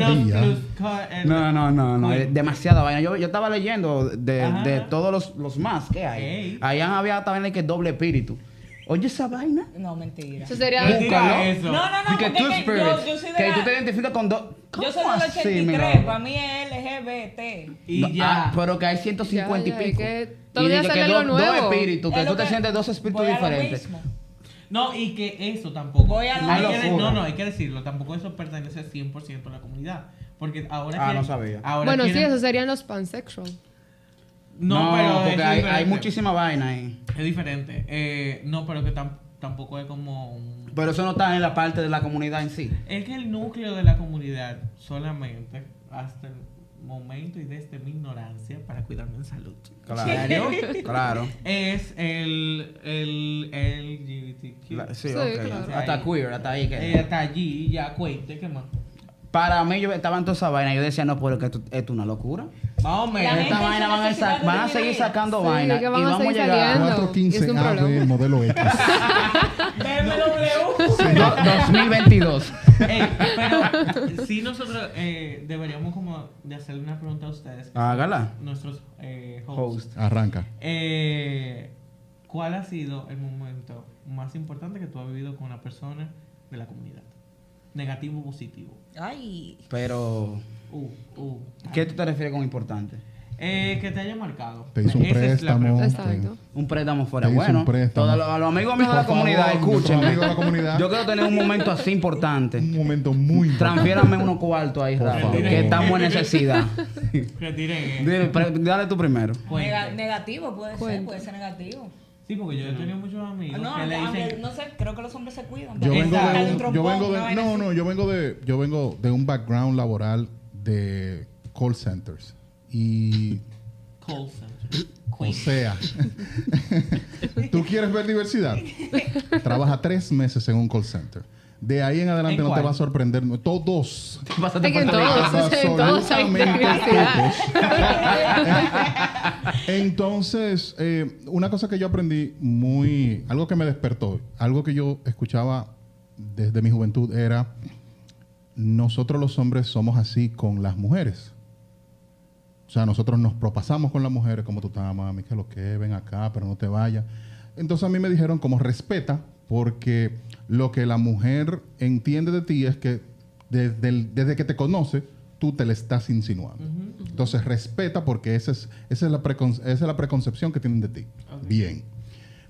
No, no, no, no, demasiada vaina. Yo, yo estaba leyendo de, de todos los, los más que hay. Ey. Allá había vaina que doble espíritu. Oye, esa vaina. No, mentira. Eso sería. Mentira eso. No, no, no, que es spirits. yo, yo soy de que la- tú te identificas con dos. Yo soy ¿Cómo del así, 83, mi para mí es LGBT. Y No, ya. ah, pero que hay 150 Ya, ya, y pico. que todo y día sale dos, algo dos nuevo. espíritus, que Es tú te sientes dos espíritus diferentes. No, y que eso tampoco. Voy a lo hay mismo. que, no, no, hay que decirlo. Tampoco eso pertenece 100% a la comunidad. Porque ahora. Ah, quieren- no sabía. Ahora Bueno, sí, esos serían los pansexual. No, No, pero. porque hay, hay muchísima vaina ahí. Es diferente. Eh, no, pero que tam- tampoco es como. un- Pero eso no está en la parte de la comunidad en sí. Es que el núcleo de la comunidad solamente, hasta el momento y desde mi ignorancia, para cuidarme en salud, Claro. [LAUGHS] claro. es el, el LGBTQ. La- sí, Sí, ok. claro. Hasta queer, hasta ahí. Que... Eh, hasta allí ya cuente, ¿qué más? Para mí, yo estaba en toda esa vaina. Yo decía, no, pero que esto, esto es una locura. Más o menos. Esta vaina van a, van seguir sacando Sí, vaina. que van y a vamos a seguir llegar saliendo. 415 Y es un AB problema. modelo X. [LAUGHS] BMW. [LAUGHS] Do- 2022. Ey, pero sí nosotros eh, deberíamos como de hacerle una pregunta a ustedes. Hágala. Nuestros eh, hosts. Host. Arranca. Eh, ¿Cuál ha sido el momento más importante que tú has vivido con una persona de la comunidad? Negativo o positivo. Ay. Pero, Uh, uh. ¿qué tú te refieres con importante? Eh, que te haya marcado. Te hizo un Esa es la préstamo. Exacto. Un préstamo fuera Te hizo bueno. un préstamo. Todos los, a los amigos míos de la Por comunidad, favor, nuestros escuchen. amigos de la comunidad. Yo quiero tener un momento así importante. Un momento muy importante. Transfiérame unos cuartos ahí, Por Rafa, favor. que estamos en necesidad. Retiren, eh. Dile, pre- Dale tú primero. Cuente. Nega- negativo puede Cuenta. ser, puede ser negativo. Sí, porque yo he tenido muchos amigos No, que le aunque, dicen. no sé, creo que los hombres se cuidan. Yo vengo de un, yo vengo de, no, no, yo vengo de, yo vengo de un background laboral de call centers y, Call center. o sea, [LAUGHS] tú quieres ver diversidad, trabaja tres meses en un call center. De ahí en adelante ¿En no te va a sorprender todos. Pásate Es que en todos, en todos hay Absolutamente diversidad. todos. [LAUGHS] Entonces, eh, una cosa que yo aprendí muy, algo que me despertó, algo que yo escuchaba desde mi juventud era, nosotros los hombres somos así con las mujeres. O sea, nosotros nos propasamos con las mujeres, como tú estás, mami, que lo que ven acá, pero no te vayas. Entonces a mí me dijeron como respeta, porque lo que la mujer entiende de ti es que desde, el- desde que te conoce, tú te le estás insinuando. Entonces respeta porque esa es, esa es, la, esa es la preconcepción que tienen de ti. Bien.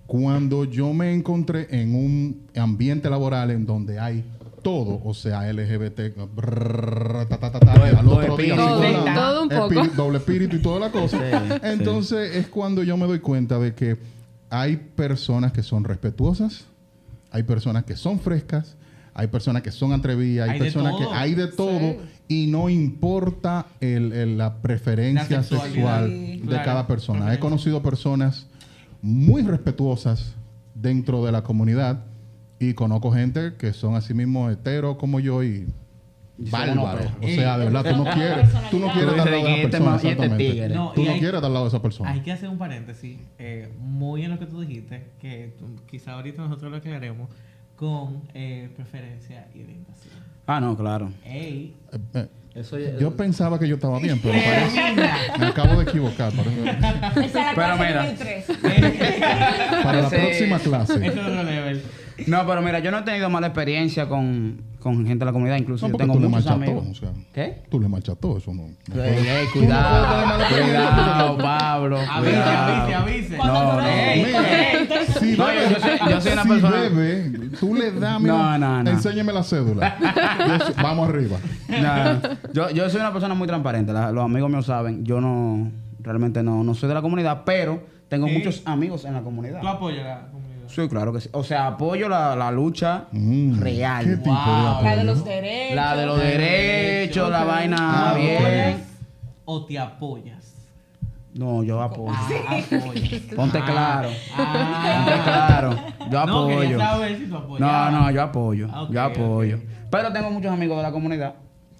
Cuando yo me encontré en un ambiente laboral en donde hay todo, o sea, LGBT, brrr, ta, ta, ta, ta, Doble- al otro doble día, Todo, un poco. espíritu- doble espíritu y toda la cosa. Sí, Entonces es cuando yo me doy cuenta de que hay personas que son respetuosas, hay personas que son frescas, hay personas que son atrevidas, hay, personas que hay de todo y no importa el- el- la preferencia La sexual de claro. cada persona. He conocido personas muy respetuosas dentro de la comunidad y conozco gente que son así mismo heteros como yo y unos O sea, de verdad, tú no [LAUGHS] quieres, tú no quieres de lado de que esa persona, exactamente. No, Tú no hay- quieres al lado de esa persona. Hay que hacer un paréntesis, eh, muy en lo que tú dijiste, que tú- quizá ahorita nosotros lo aclaremos, con eh, preferencia y orientación. Ah, no, claro. Ey, Eh, eh, Eso ya- yo pensaba que yo estaba bien, pero [LAUGHS] parece, me acabo de equivocar. [LAUGHS] Esa es la Pero clase mira. nivel 3. para la próxima eso clase. es otro level. No, pero mira, yo no he tenido mala experiencia con, con gente de la comunidad, incluso No, yo tengo tú muchos amigos. todo. O sea, ¿Qué? tú le marchas todo, eso no. no Ey, ey, cuidado, cuidado, Pablo. [LAUGHS] Avise, avise, avise. No, tú no. si No, bebe, yo soy- yo soy una si persona- bebe, tú le das, mira, No, no, no. enséñame la cédula. Soy- vamos arriba. No, yo, yo soy una persona muy transparente. la- los amigos míos saben. Yo no, realmente no, no soy de la comunidad, pero tengo Sí. muchos amigos en la comunidad. Tú apoyas la comunidad. Sí, claro que sí. O sea, apoyo la, la lucha Mm, real. ¿Qué tipo de Wow. apoyo? La de los derechos. La de los derechos, la vaina Ah, bien. ¿Apoyas o te apoyas? No, yo apoyo. Ah, apoyas. Ponte Ah, claro. ah. Ponte claro. Yo No, apoyo. quería saber si tú No, no, yo apoyo. Yo apoyo. Pero tengo muchos amigos de la comunidad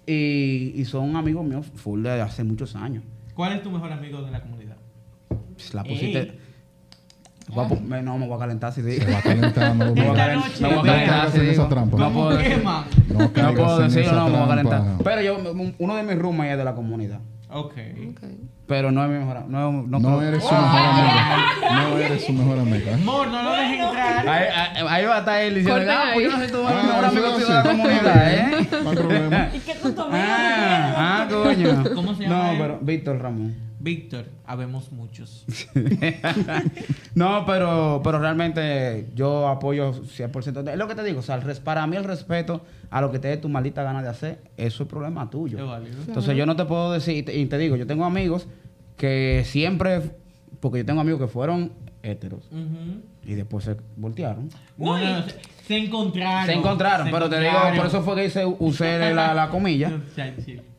y, y son amigos míos full de hace muchos años. ¿Cuál es tu mejor amigo de la comunidad? Pues La pusiste. Ey. Voy a pu- me- no, me voy a calentar si digo. Se va calentando. Me voy a Esta calen- noche, me voy a calentar si digo. trampa. No ¿Cómo puedo decir-? No, No puedo decirlo, no, me voy a calentar. Pero yo, un- uno de mis roommates es de la comunidad. Ok. Pero no es mi mejor no, no, No creo- eres su mejor amigo. No eres su mejor amigo. ¿eh? Amor, no lo dejes entrar. Ahí, ahí- va a estar él diciendo, ah, pues yo no soy tu Ah, mejor amigo de la comunidad, ¿eh? [LAUGHS] No hay problema. ¿Y qué tú tomas? Ah, ah, coño. ¿Cómo se llama No, pero Víctor Ramón. Víctor, habemos muchos. [LAUGHS] no, pero, pero realmente yo apoyo 100%. Es lo que te digo, o sea, el res- para mí el respeto a lo que te dé tu maldita gana de hacer, eso es problema tuyo. Es válido. Entonces yo no te puedo decir, y te, y te digo, yo tengo amigos que siempre, porque yo tengo amigos que fueron héteros y después se voltearon. No, no, no, se, encontraron. Se encontraron, se pero te digo, por eso fue que hice, usé [LAUGHS] la, la comilla.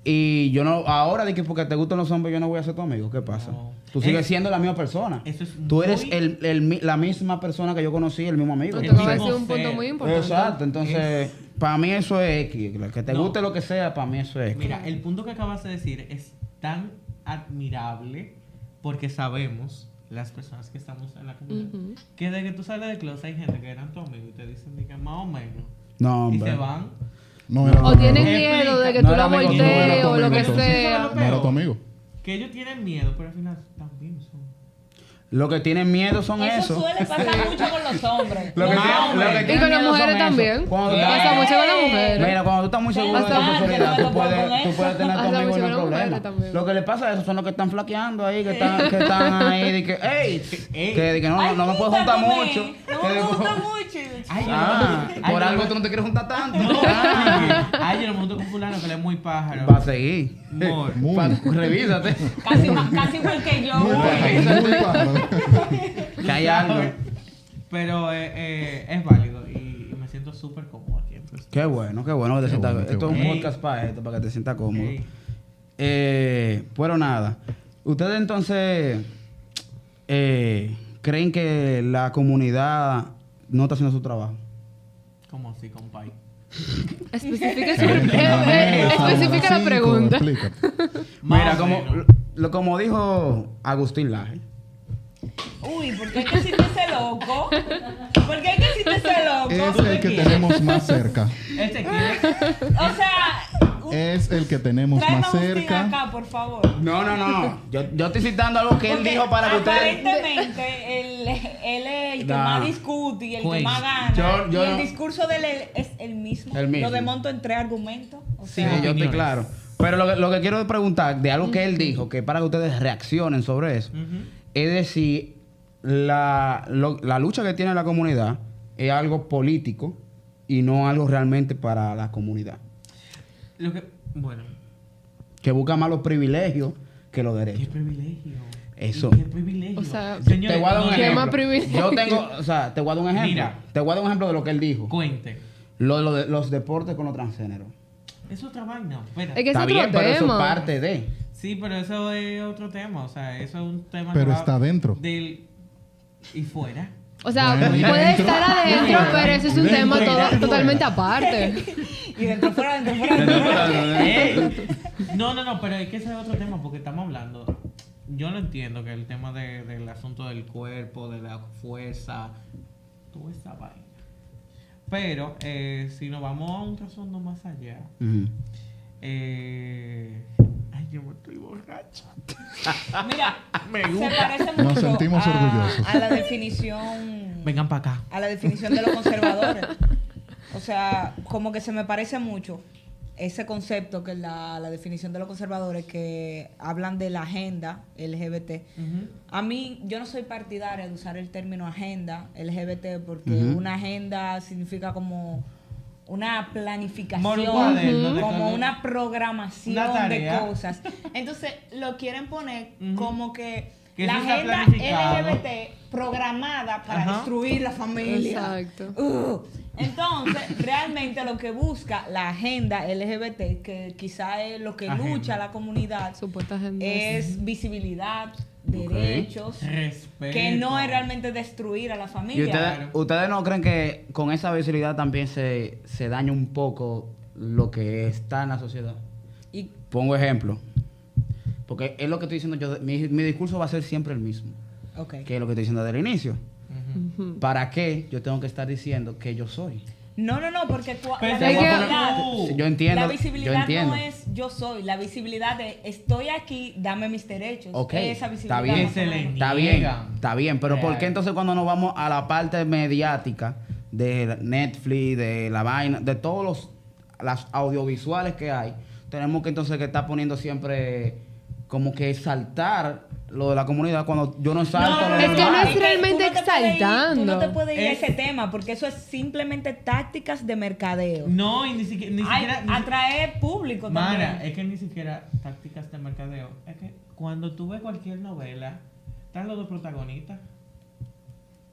Y yo no, ahora de que porque te gustan los hombres, yo no voy a ser tu amigo. ¿Qué pasa? No. Tú sigues Es- siendo la misma persona. eso es Tú eres muy- el, el la misma persona que yo conocí, el mismo amigo. De mismo ser un punto muy importante. Exacto, entonces, para mí eso es X. Que te No. guste lo que sea, para mí eso es X. Mira, el punto que acabas de decir es tan admirable porque sabemos, las personas que estamos en la comunidad, que de que tú sales de closet hay gente que eran tu amigo y te dicen que más o menos. No, y hombre. se van. No era tu O amigo. tienen Explica. miedo de que No tú la voltees o lo que sea. No era tu amigo. Que ellos tienen miedo, pero al final también son. Lo que tienen miedo son Eso eso. suele pasar mucho con los hombres. Lo que, lo que Y con las mujeres también. Pasa estás- mucho con las mujeres. Mira, cuando tú estás muy seguro de tu sexualidad, tú puedes, tú puedes tener mucho no problema. Lo que le pasa a esos son los que están flaqueando ahí, que están, que están ahí, de que, [LAUGHS] que, que no, Ay, no me puedo juntar mucho. No me gusta mucho. Ay, Ah, por ay, algo tú no te quieres juntar tanto. No, [LAUGHS] Ay, yo no me junto con fulano que le es muy pájaro. Va a seguir. Revísate. Casi igual que yo. Que hay algo. Pero eh, eh, es válido y, y me siento súper cómodo aquí. Entonces, Qué bueno, qué bueno que te Qué sientas. bueno, esto es un bueno. podcast para esto, para que te sientas cómodo. Eh, pero nada. ¿Ustedes entonces eh, creen que la comunidad no está haciendo su trabajo? ¿Cómo así, compay? Especifica, su- la especifica pregunta. Mira, como, lo, como dijo Agustín Laje. Uy, ¿por qué hay que sentirse loco? ¿Por qué hay que sentirse loco? Es el que tenemos más cerca. Este quiere. O sea, un- Es el que tenemos tráeme más a Agustín cerca. acá, por favor. No, no, no. Yo, yo estoy citando algo que él Porque dijo para que ustedes. Aparentemente, él, él es el que Nah. más discute y el Pues, que más gana. yo- yo y el no- discurso de él es el mismo. El mismo. Lo desmonto en tres argumentos. O Sí, sea, yo estoy opiniones. claro. Pero lo que, lo que quiero preguntar de algo que él dijo, que para que ustedes reaccionen sobre eso, Ujú. Es decir, la, lo- la lucha que tiene la comunidad es algo político y no algo realmente para la comunidad. Lo que, bueno, Que busca más los privilegios que los qué derechos. privilegio. Eso. ¿Y ¿Qué privilegio? O sea, Señores, te voy a dar un ¿Qué ejemplo. más privilegio? Yo tengo, o sea, te voy a dar un ejemplo. Mira. Te voy a dar un ejemplo de lo que él dijo. Cuente. Lo, lo de los deportes con los transgéneros. Es otra vaina. Espera. Es que es Está otro bien, pero eso es tema. parte de. Sí, pero eso es otro tema. O sea, eso es un tema Pero que está dentro. Del. Y fuera. O sea, Bueno, puede dentro. estar adentro, pero eso es un Dentro tema y todo- fuera. totalmente aparte. [LAUGHS] y dentro fuera, dentro fuera, dentro fuera. Ey. [LAUGHS] No, no, no, pero es que ese es otro tema porque estamos hablando. Yo no entiendo que el tema de- del asunto del cuerpo, de la fuerza, toda esa vaina. Pero eh, si nos vamos a un trasfondo más allá, eh, yo me estoy borracho. [LAUGHS] Mira, Me se gusta. parece Nos mucho sentimos a, orgullosos. a la definición Vengan para acá. a la definición de los conservadores. O sea, como que se me parece mucho ese concepto que es la, la definición de los conservadores que hablan de la agenda LGBT. A mí, yo no soy partidaria de usar el término agenda LGBT porque una agenda significa como una planificación, cuaderno como una programación Una de cosas. Entonces, lo quieren poner como que, Que la agenda. LGBT programada para Ajá. destruir la familia. Exacto. Uh. Entonces, realmente lo que busca la agenda LGBT, que quizá es lo que Agenda. lucha la comunidad, Supuesta agenda. es visibilidad, derechos, Respeto. que no es realmente destruir a la ¿Y familia. ustedes, Claro. ustedes no creen que con esa visibilidad también se, se daña un poco lo que está en la sociedad? Y Pongo ejemplo. Porque es lo que estoy diciendo yo. Mi, mi discurso va a ser siempre el mismo. ok. Que es lo que estoy diciendo desde el inicio. ¿Para qué yo tengo que estar diciendo que yo soy? No, no, no, porque Pero la visibilidad, yo entiendo. la yo visibilidad entiendo. no es yo soy, la visibilidad de estoy aquí, dame mis derechos. Ok, Esa visibilidad está bien. Se le. Está bien, está bien, pero ¿por qué Real. entonces cuando nos vamos a la parte mediática de Netflix, de la vaina, de todos los las audiovisuales que hay, tenemos que entonces que estar poniendo siempre como que exaltar lo de la comunidad cuando yo no exalto lo es que no es realmente tú no puedes ir- exaltando. Tú no te puedes ir a Es- ese tema porque eso es simplemente tácticas de mercadeo. No, y ni siquiera. Ni Ay, siquiera ni si- atraer público Mara, también. es que ni siquiera tácticas de mercadeo. Es que cuando tú ves cualquier novela, están los dos protagonistas.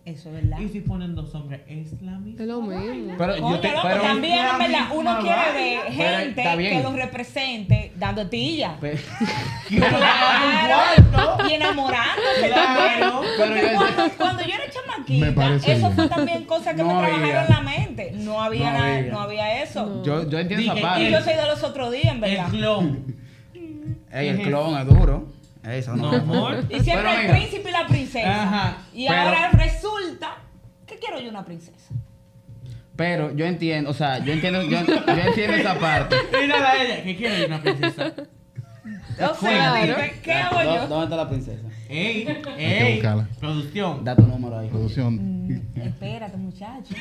Eso es verdad. Y si ponen dos hombres, es la misma. Es lo mismo. Pero yo te- pero- también, es verdad, uno quiere ver Pero gente que los represente dando tilla. [LAUGHS] Pe- [LAUGHS] Claro, y enamorándose Claro, pero yo- cuando, cuando yo era chamaquita, eso bien. fue también cosa que No me había. trabajaron en la mente. No había No nada, había. no había eso. yo, yo entiendo esa parte. Y yo soy de los otros días, en El verdad. clon. [LAUGHS] Ey, el clon es duro. Eso no. No, amor. Y siempre Pero el mira, príncipe y la princesa. Ajá, y pero- ahora resulta que quiero yo una princesa. Pero yo entiendo, o sea, yo entiendo, yo, yo entiendo esa parte. [LAUGHS] Mírala a ella, que quiere una princesa. O sea, Claro. dime, ¿qué hago ¿Dó- yo? ¿Dónde está la princesa? Ey, ey. Producción. Da tu número ahí. Producción. Mm, espérate, muchacho.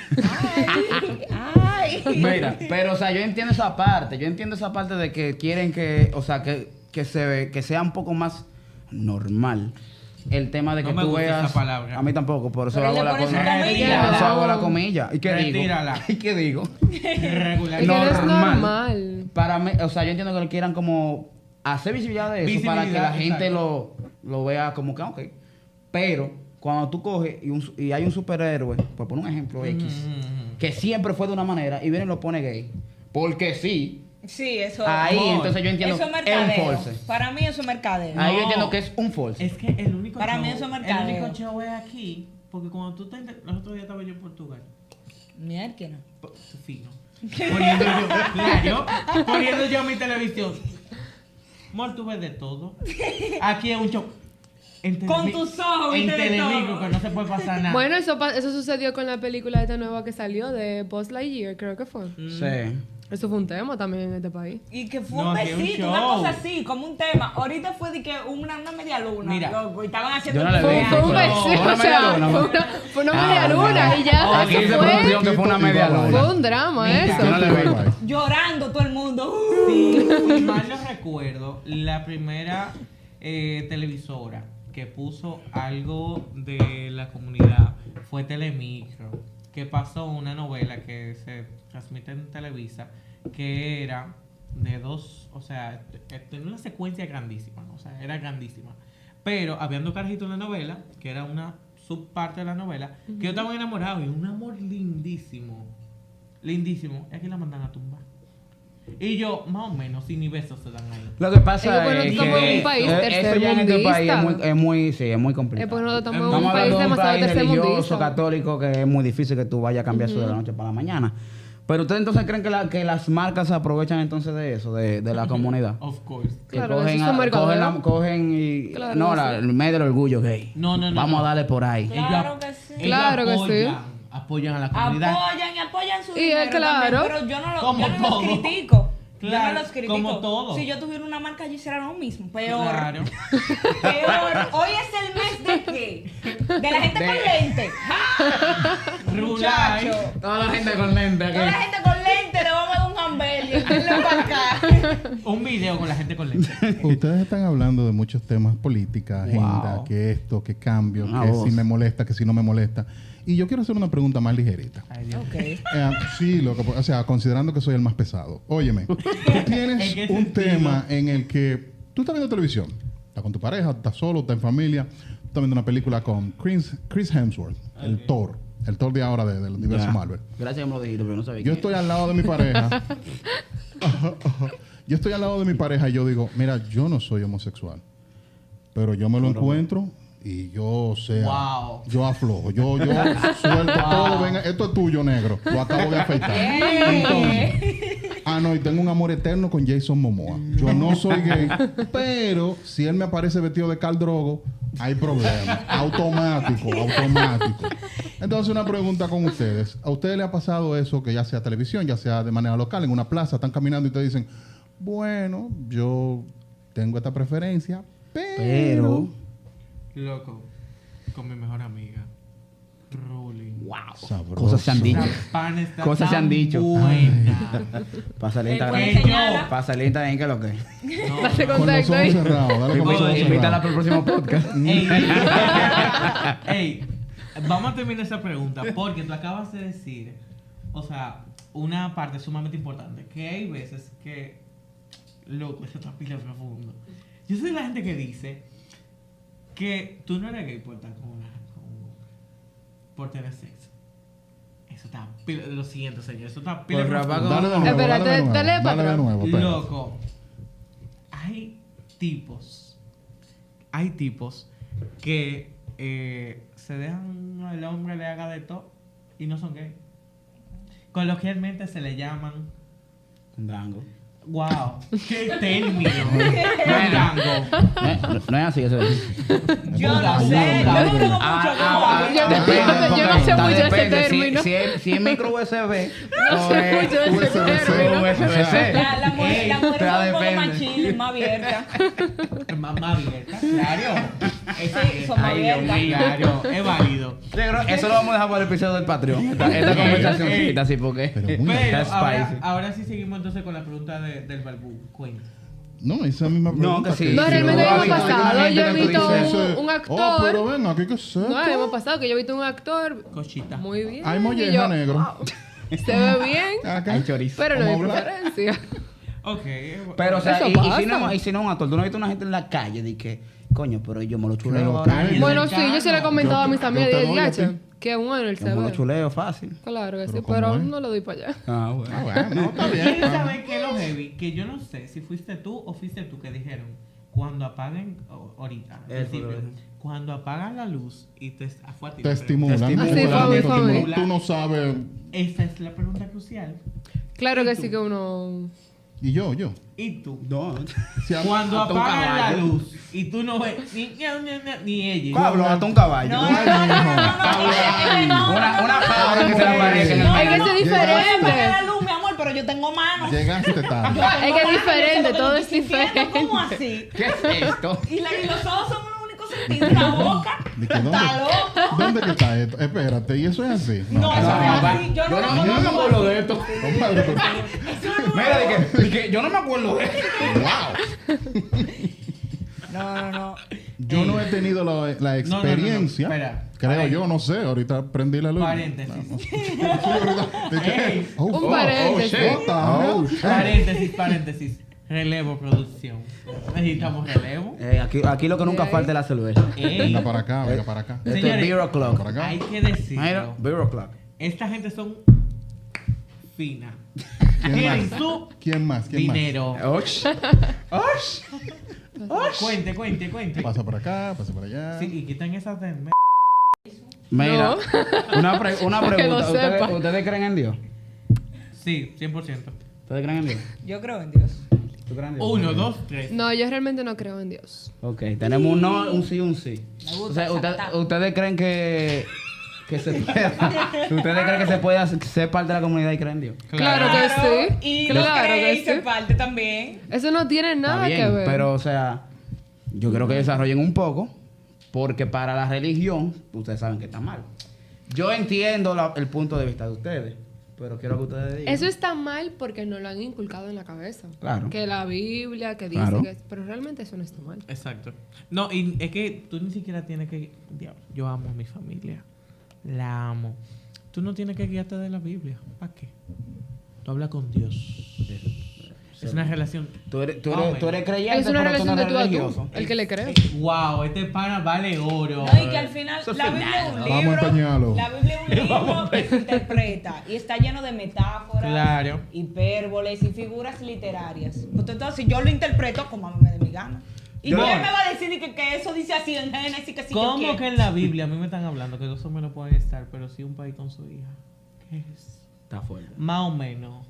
Ay, ay. [LAUGHS] Mira, pero o sea, yo entiendo esa parte, yo entiendo esa parte de que quieren que, o sea, que, que se ve, que sea un poco más normal el tema de No que me tú gusta veas esa palabra. a mí tampoco, por eso Pero hago la comilla. Por eso hago la comilla. ¿Y qué digo? Retírala. [LAUGHS] ¿Y qué digo? Regular. Normal. normal. Para mí, o sea, yo entiendo que quieran como hacer visibilidad de eso para que la gente lo, lo vea como que, ok. Pero cuando tú coges y, un- y hay un superhéroe, por poner un ejemplo X, Mm. que siempre fue de una manera y viene y lo pone gay, porque sí, Sí, eso ahí amor, entonces yo entiendo eso es es un mercadeo. false. Para mí eso es mercadeo. Ahí yo entiendo que es un false. Es que el único Para show, mí eso es El mercadeo. único show es aquí. Porque cuando tú estás. Los otros días estaba yo en Portugal. Mierda. Fino. Poniendo yo, claro, poniendo yo mi televisión. Amor, tú ves de todo. Aquí es un show. Con tus ojos, En todo. que no se puede pasar nada. Bueno, eso, eso sucedió con la película esta nueva que salió de Buzz Lightyear, creo que fue. Sí. Eso fue un tema también en este país. Y que fue No, un besito, una cosa así, como un tema. Ahorita fue de que una, una media luna, Mira. loco, y estaban haciendo Yo no Fue, vi, fue un besito, o sea, fue ¿no? una, fue una Ah, media bueno. luna y ya. Aquí eso dice fue, que fue una media luna. fue un drama Mira. eso. Yo no vi. Bye. llorando todo el mundo. Sí, si mal no recuerdo, la primera eh, televisora que puso algo de la comunidad fue Telemicro, que pasó una novela que se transmite en Televisa, que era de dos, o sea, tenía una secuencia grandísima, o sea, era grandísima. Pero había dos carajitos en la novela, que era una subparte de la novela, que yo estaba enamorado y un amor lindísimo, lindísimo, es que la mandan a tumbar. Y yo, más o menos, sin ni besos se dan ahí. Lo que pasa Es que es estamos que en un país este país es muy, es muy, sí, es muy complicado. Es porque nosotros estamos en Estamos un país hablando de un demasiado país religioso, tercermundista. católico, que es muy difícil que tú vayas a cambiar eso de la noche para la mañana. Pero ustedes entonces creen que, la- que las marcas se aprovechan entonces de eso, de, de la comunidad. Of course. Que Claro, cogen, eso es a- un mercadeo. cogen, la- cogen y... Claro no, la- el mes del orgullo gay. No, no, no, Vamos no. a darle por ahí. Claro que sí. Claro que sí. Apoyan, a la comunidad. Apoyan y apoyan su Y dinero es claro. también, pero yo no, lo, Como yo no todo. los critico. yo Claro, no los critico. como todo. Si yo tuviera una marca, yo hiciera lo mismo. Peor. Claro. [LAUGHS] Peor. Hoy es el mes de qué? De la gente De- con lente. ¡Ja! [LAUGHS] Rulay. Muchacho. Toda la gente con lente Toda la gente con lente le vamos a dar un jambel. [LAUGHS] Un video con la gente con lentes. Ustedes están hablando de muchos temas, política, agenda, Wow. que esto, que cambio, Una que voz. si me molesta, que si no me molesta. Y yo quiero hacer una pregunta más ligerita. Ay, Dios. Ok. Eh, sí, lo que, o sea, considerando que soy el más pesado. Óyeme, tú [LAUGHS] ¿En tienes un sentido? tema en el que tú estás viendo televisión, estás con tu pareja, estás solo, estás en familia, tú estás viendo una película con Chris, Chris Hemsworth, el Thor, el Thor de ahora de- del universo. Marvel. Gracias me lo dijiste, pero no sabía Yo estoy al lado de mi pareja. [LAUGHS] [LAUGHS] Yo estoy al lado de mi pareja y yo digo, mira, yo no soy homosexual. pero yo me lo encuentro y yo, sea, Wow. yo aflojo. Yo, yo [LAUGHS] suelto todo. Venga, esto es tuyo, negro. Lo acabo de afeitar. [LAUGHS] Entonces, ah, no, y tengo un amor eterno con Jason Momoa. Yo no soy gay, [LAUGHS] pero si él me aparece vestido de Cal Drogo, hay problema. Automático, automático. Entonces, una pregunta con ustedes. ¿A ustedes le ha pasado eso, que ya sea televisión, ya sea de manera local, en una plaza, están caminando y te dicen, bueno, yo tengo esta preferencia, pero... Pero. Loco, con mi mejor amiga. Rolling. Wow. Sabroso. Cosas se han dicho. Cosas se han dicho. Buena. [LAUGHS] Pasa Que enseñarla. Pasa Instagram, ¿qué es lo que? No. Los contacto ojos ahí. Invítala para el próximo podcast. [LAUGHS] Ey, [LAUGHS] ey, vamos a terminar esa pregunta porque tú acabas de decir, o sea, una parte sumamente importante, que hay veces que, loco, está pila profundo. Yo soy la gente que dice que tú no eres gay por estar con una, con- por tener sexo. Eso está pila, lo siento, señor, eso está pila Por. Dale de nuevo, Espérate, dale de nuevo. dale para Dale de atrás. nuevo, espérate. Loco, hay tipos, hay tipos que eh, se dejan, el hombre le haga de todo y no son gay. Coloquialmente se le llaman, Un dango. Wow, qué término, [LAUGHS] Dango. No, no es así, eso es. Yo no sé, yo no tengo mucho Ah, Yo no- depende, yo no sé mucho ese término. Si, es, si es micro USB, No sé mucho de ese término. USB-C. La, la mujer, la mujer es un poco más chile, más abierta. [LAUGHS] Mamá abierta, claro. Es Sí, son más abiertas. válido. Eso lo vamos a dejar para el episodio del Patreon. Esta, conversacióncita, así porque. Pero ahora sí seguimos entonces con la pregunta de- del balbú. Cuenta. No, esa misma No, pregunta. que sí. No, realmente hemos pasado. Yo he visto un Oh, actor. pero ven, aquí que sé. No, hemos pasado que yo he visto un actor Cochita. muy bien. Hay molleja negro. wow, se ve bien, [LAUGHS] Acá. Hay chorizo. pero no hay Vamos a hablar. preferencia. Ok. Pero, o sea, Eso y, y si no, y si no un actor, tú no has visto una gente en la calle de que, coño, pero yo me lo chuleo. Bueno, sí, yo se lo he comentado a mis amigas de DH. Qué bueno el lo CV. chuleo fácil. Claro que Pero sí, ¿cómo pero es? no lo doy para allá. Ah, bueno. Ah, bueno, no, está bien. ¿Quieres saber qué es lo heavy? Que yo no sé si fuiste tú o fuiste tú que dijeron cuando apaguen ahorita, al principio, cuando apagan la luz y te ah, fue a ti Te la estimulan. Te estimulan. Así fue a mí, fue a mí. Tú- no sabes. Esa es la pregunta crucial. Claro ¿Y que tú? sí que uno... Y yo, yo. ¿Y tú? No. Si a- Cuando hasta un apagan la caballo. luz y tú no ves ni, ni, ni- ni ella. Pablo, hasta un caballo. No, no, no, no, no, no, no, no, es que no, Una, una no, cabra que se le aparece en el no, Hay que. Apaga diferente. la luz, mi amor, pero yo tengo manos. Llegaste tarde. Es que es diferente, todo es diferente. ¿Cómo así? ¿Qué es esto? Y, la- y los ojos son La boca. Que, ¿Dónde, Está loco. ¿Dónde que está esto? Espérate, ¿y eso es así? No, eso no es así. Yo no no, no me acuerdo de esto. No Mira, de que, de que yo no me acuerdo de esto. ¡Wow! No, no, no. Yo no he tenido la, la no, no, experiencia. espera. Creo Paréntesis. yo, no sé. Ahorita prendí la luz. Paréntesis. No, no. [LAUGHS] Oh, Un oh, paréntesis. oh, shit. Oh, shit. Paréntesis, paréntesis. Relevo, producción. Necesitamos relevo. Eh, aquí, aquí lo que nunca falta es la cerveza. Ey, Venga para acá, venga para acá. Esto es Señores, Beer O'Clock. Para acá. hay que decirlo. Beer O'Clock. Esta gente son fina. ¿Quién Tienen más? su ¿Quién más? ¿Quién dinero. [LAUGHS] Osh. Osh. Cuente, cuente, cuente. más? Pasa por acá, pasa por allá. Sí, y quitan esas de Mira, una, pre- una [LAUGHS] pregunta. ¿Ustedes. ¿Ustedes creen en Dios? Sí, 100%. ¿Ustedes creen en Dios? Yo creo en Dios. ¿Tú crees en Dios? Uno, dos, tres. No, yo realmente no creo en Dios. Ok, tenemos un no, un sí, un sí. Me gusta O sea, esa usted- tapa. ¿ustedes creen que, que se [LAUGHS] pueda, ustedes creen que se pueda ser parte de la comunidad y creen en Dios? Claro, que sí. Y claro que sí. parte también. Eso no tiene nada Está bien, que ver. pero o sea, yo creo que desarrollen un poco, porque para la religión, ustedes saben que está mal. Yo entiendo la- el punto de vista de ustedes, pero quiero que ustedes digan. Eso está mal porque no lo han inculcado en la cabeza. Claro. Que la Biblia, que dice Claro. que... Pero realmente eso no está mal. Exacto. No, y es que tú ni siquiera tienes que. Diablo, yo amo a mi familia. La amo. Tú no tienes que guiarte de la Biblia. ¿Para qué? Tú hablas con Dios. Es una relación. Tú eres, tú o eres, tú menos. eres creyente, Es una pero tú no relación de tú a religioso. tú. El que le cree. Wow, este pana vale oro. No, y que al final Eso la Biblia es un a libro. empeñarlo. La Biblia es un [LAUGHS] libro que se interpreta y está lleno de metáforas, Claro. hipérboles y figuras literarias. Pues, Entonces, yo lo interpreto como a mí me dé mi gana. ¿Y Yo- quién me va a decir que, que eso dice así en Génesis? Que si yo ¿Cómo quiero? que en la Biblia a mí me están hablando que dos hombres no pueden estar, pero sí un país con su hija? ¿Qué es? Está fuerte. Más o menos.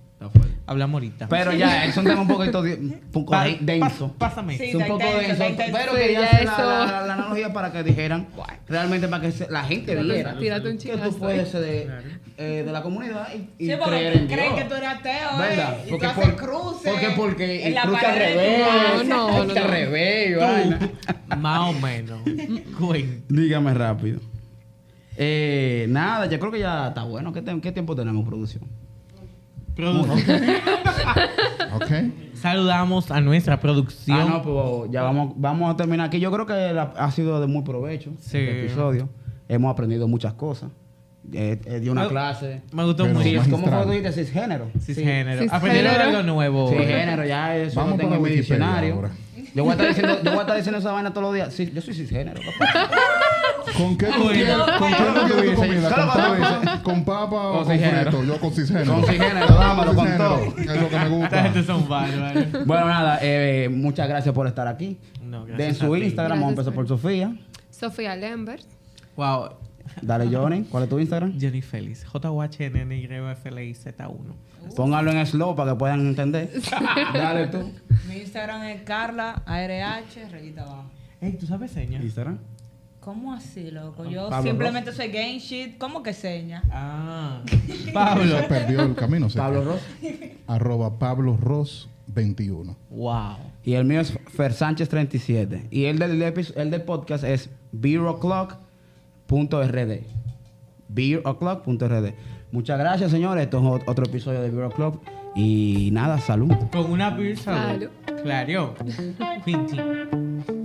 Hablamos ahorita. Pero ya, es un tema un poquito un [LAUGHS] poco Pa- denso. pa- pásame. Sí, Es un está poco intenso, denso. está intenso. Pero Sí, quería ya hacer la, eso- la- la analogía para que dijeran, realmente para que se- la gente viera tírate un que chingazo tú puedes ser de, Claro. eh, de la comunidad y, y Sí, porque creer en crees Dios. que tú eres ateo, ¿Verdad? ¿eh? Y Porque tú por- haces cruces. Porque, porque en la cruce al pared de tu revés. casa. No, no, cruce al no. revés y vaina. Más o menos. [LAUGHS] Cuenta. Dígame rápido. Eh, nada, yo creo que ya está bueno. ¿Qué, te- qué tiempo tenemos producción? Producción. [LAUGHS] Ok. Saludamos a nuestra producción. Ah, no, pues ya vamos, vamos a terminar aquí. Yo creo que la- ha sido de muy provecho Sí. este episodio. Hemos aprendido muchas cosas. Eh, eh, di una Me- clase. Me gustó mucho. Sí. ¿Cómo fue que tú dijiste? Cisgénero. Cisgénero. Cisgénero. Aprendieron algo nuevo. Sí, género, ya eso Vamos lo tengo en mi diccionario. Yo voy, a estar diciendo, yo voy a estar diciendo esa vaina todos los días. Sí, yo soy cisgénero. ¿Con qué tú Bueno. quieres, ¿con qué comida? ¿Con papa, o Con frito? Yo con cisgénero. Con cisgénero, dámelo con todo. Es lo que me Esta gusta. gente son bárbaros. Bueno, nada, eh, muchas gracias por estar aquí. No, a su. Instagram, vamos a empezar por Sofía. Sofía Lambert. Wow. Dale, Johnny. ¿Cuál es tu Instagram? Jenny Félix. J-U-H-N-N-Y-F-L-I-Z-1. Póngalo en slow para que puedan entender. [LAUGHS] Dale tú. Mi Instagram es Carla ARH, rayita abajo. Ey, ¿tú sabes señas? Instagram. ¿Cómo así, loco? Yo Pablo simplemente soy game shit. ¿Cómo que seña? Ah. Pablo. Se perdió el camino. se Pablo. Ross. Arroba Pablo Ross 21. Wow. Y el mío es Fer Sánchez 37. Y el del, el del podcast es beeroclock.rd. Beeroclock.rd. Muchas gracias, señores. Esto es ot- otro episodio de Beer. Y nada, salud. Con una beer salud. Claro. Quinty. [LAUGHS]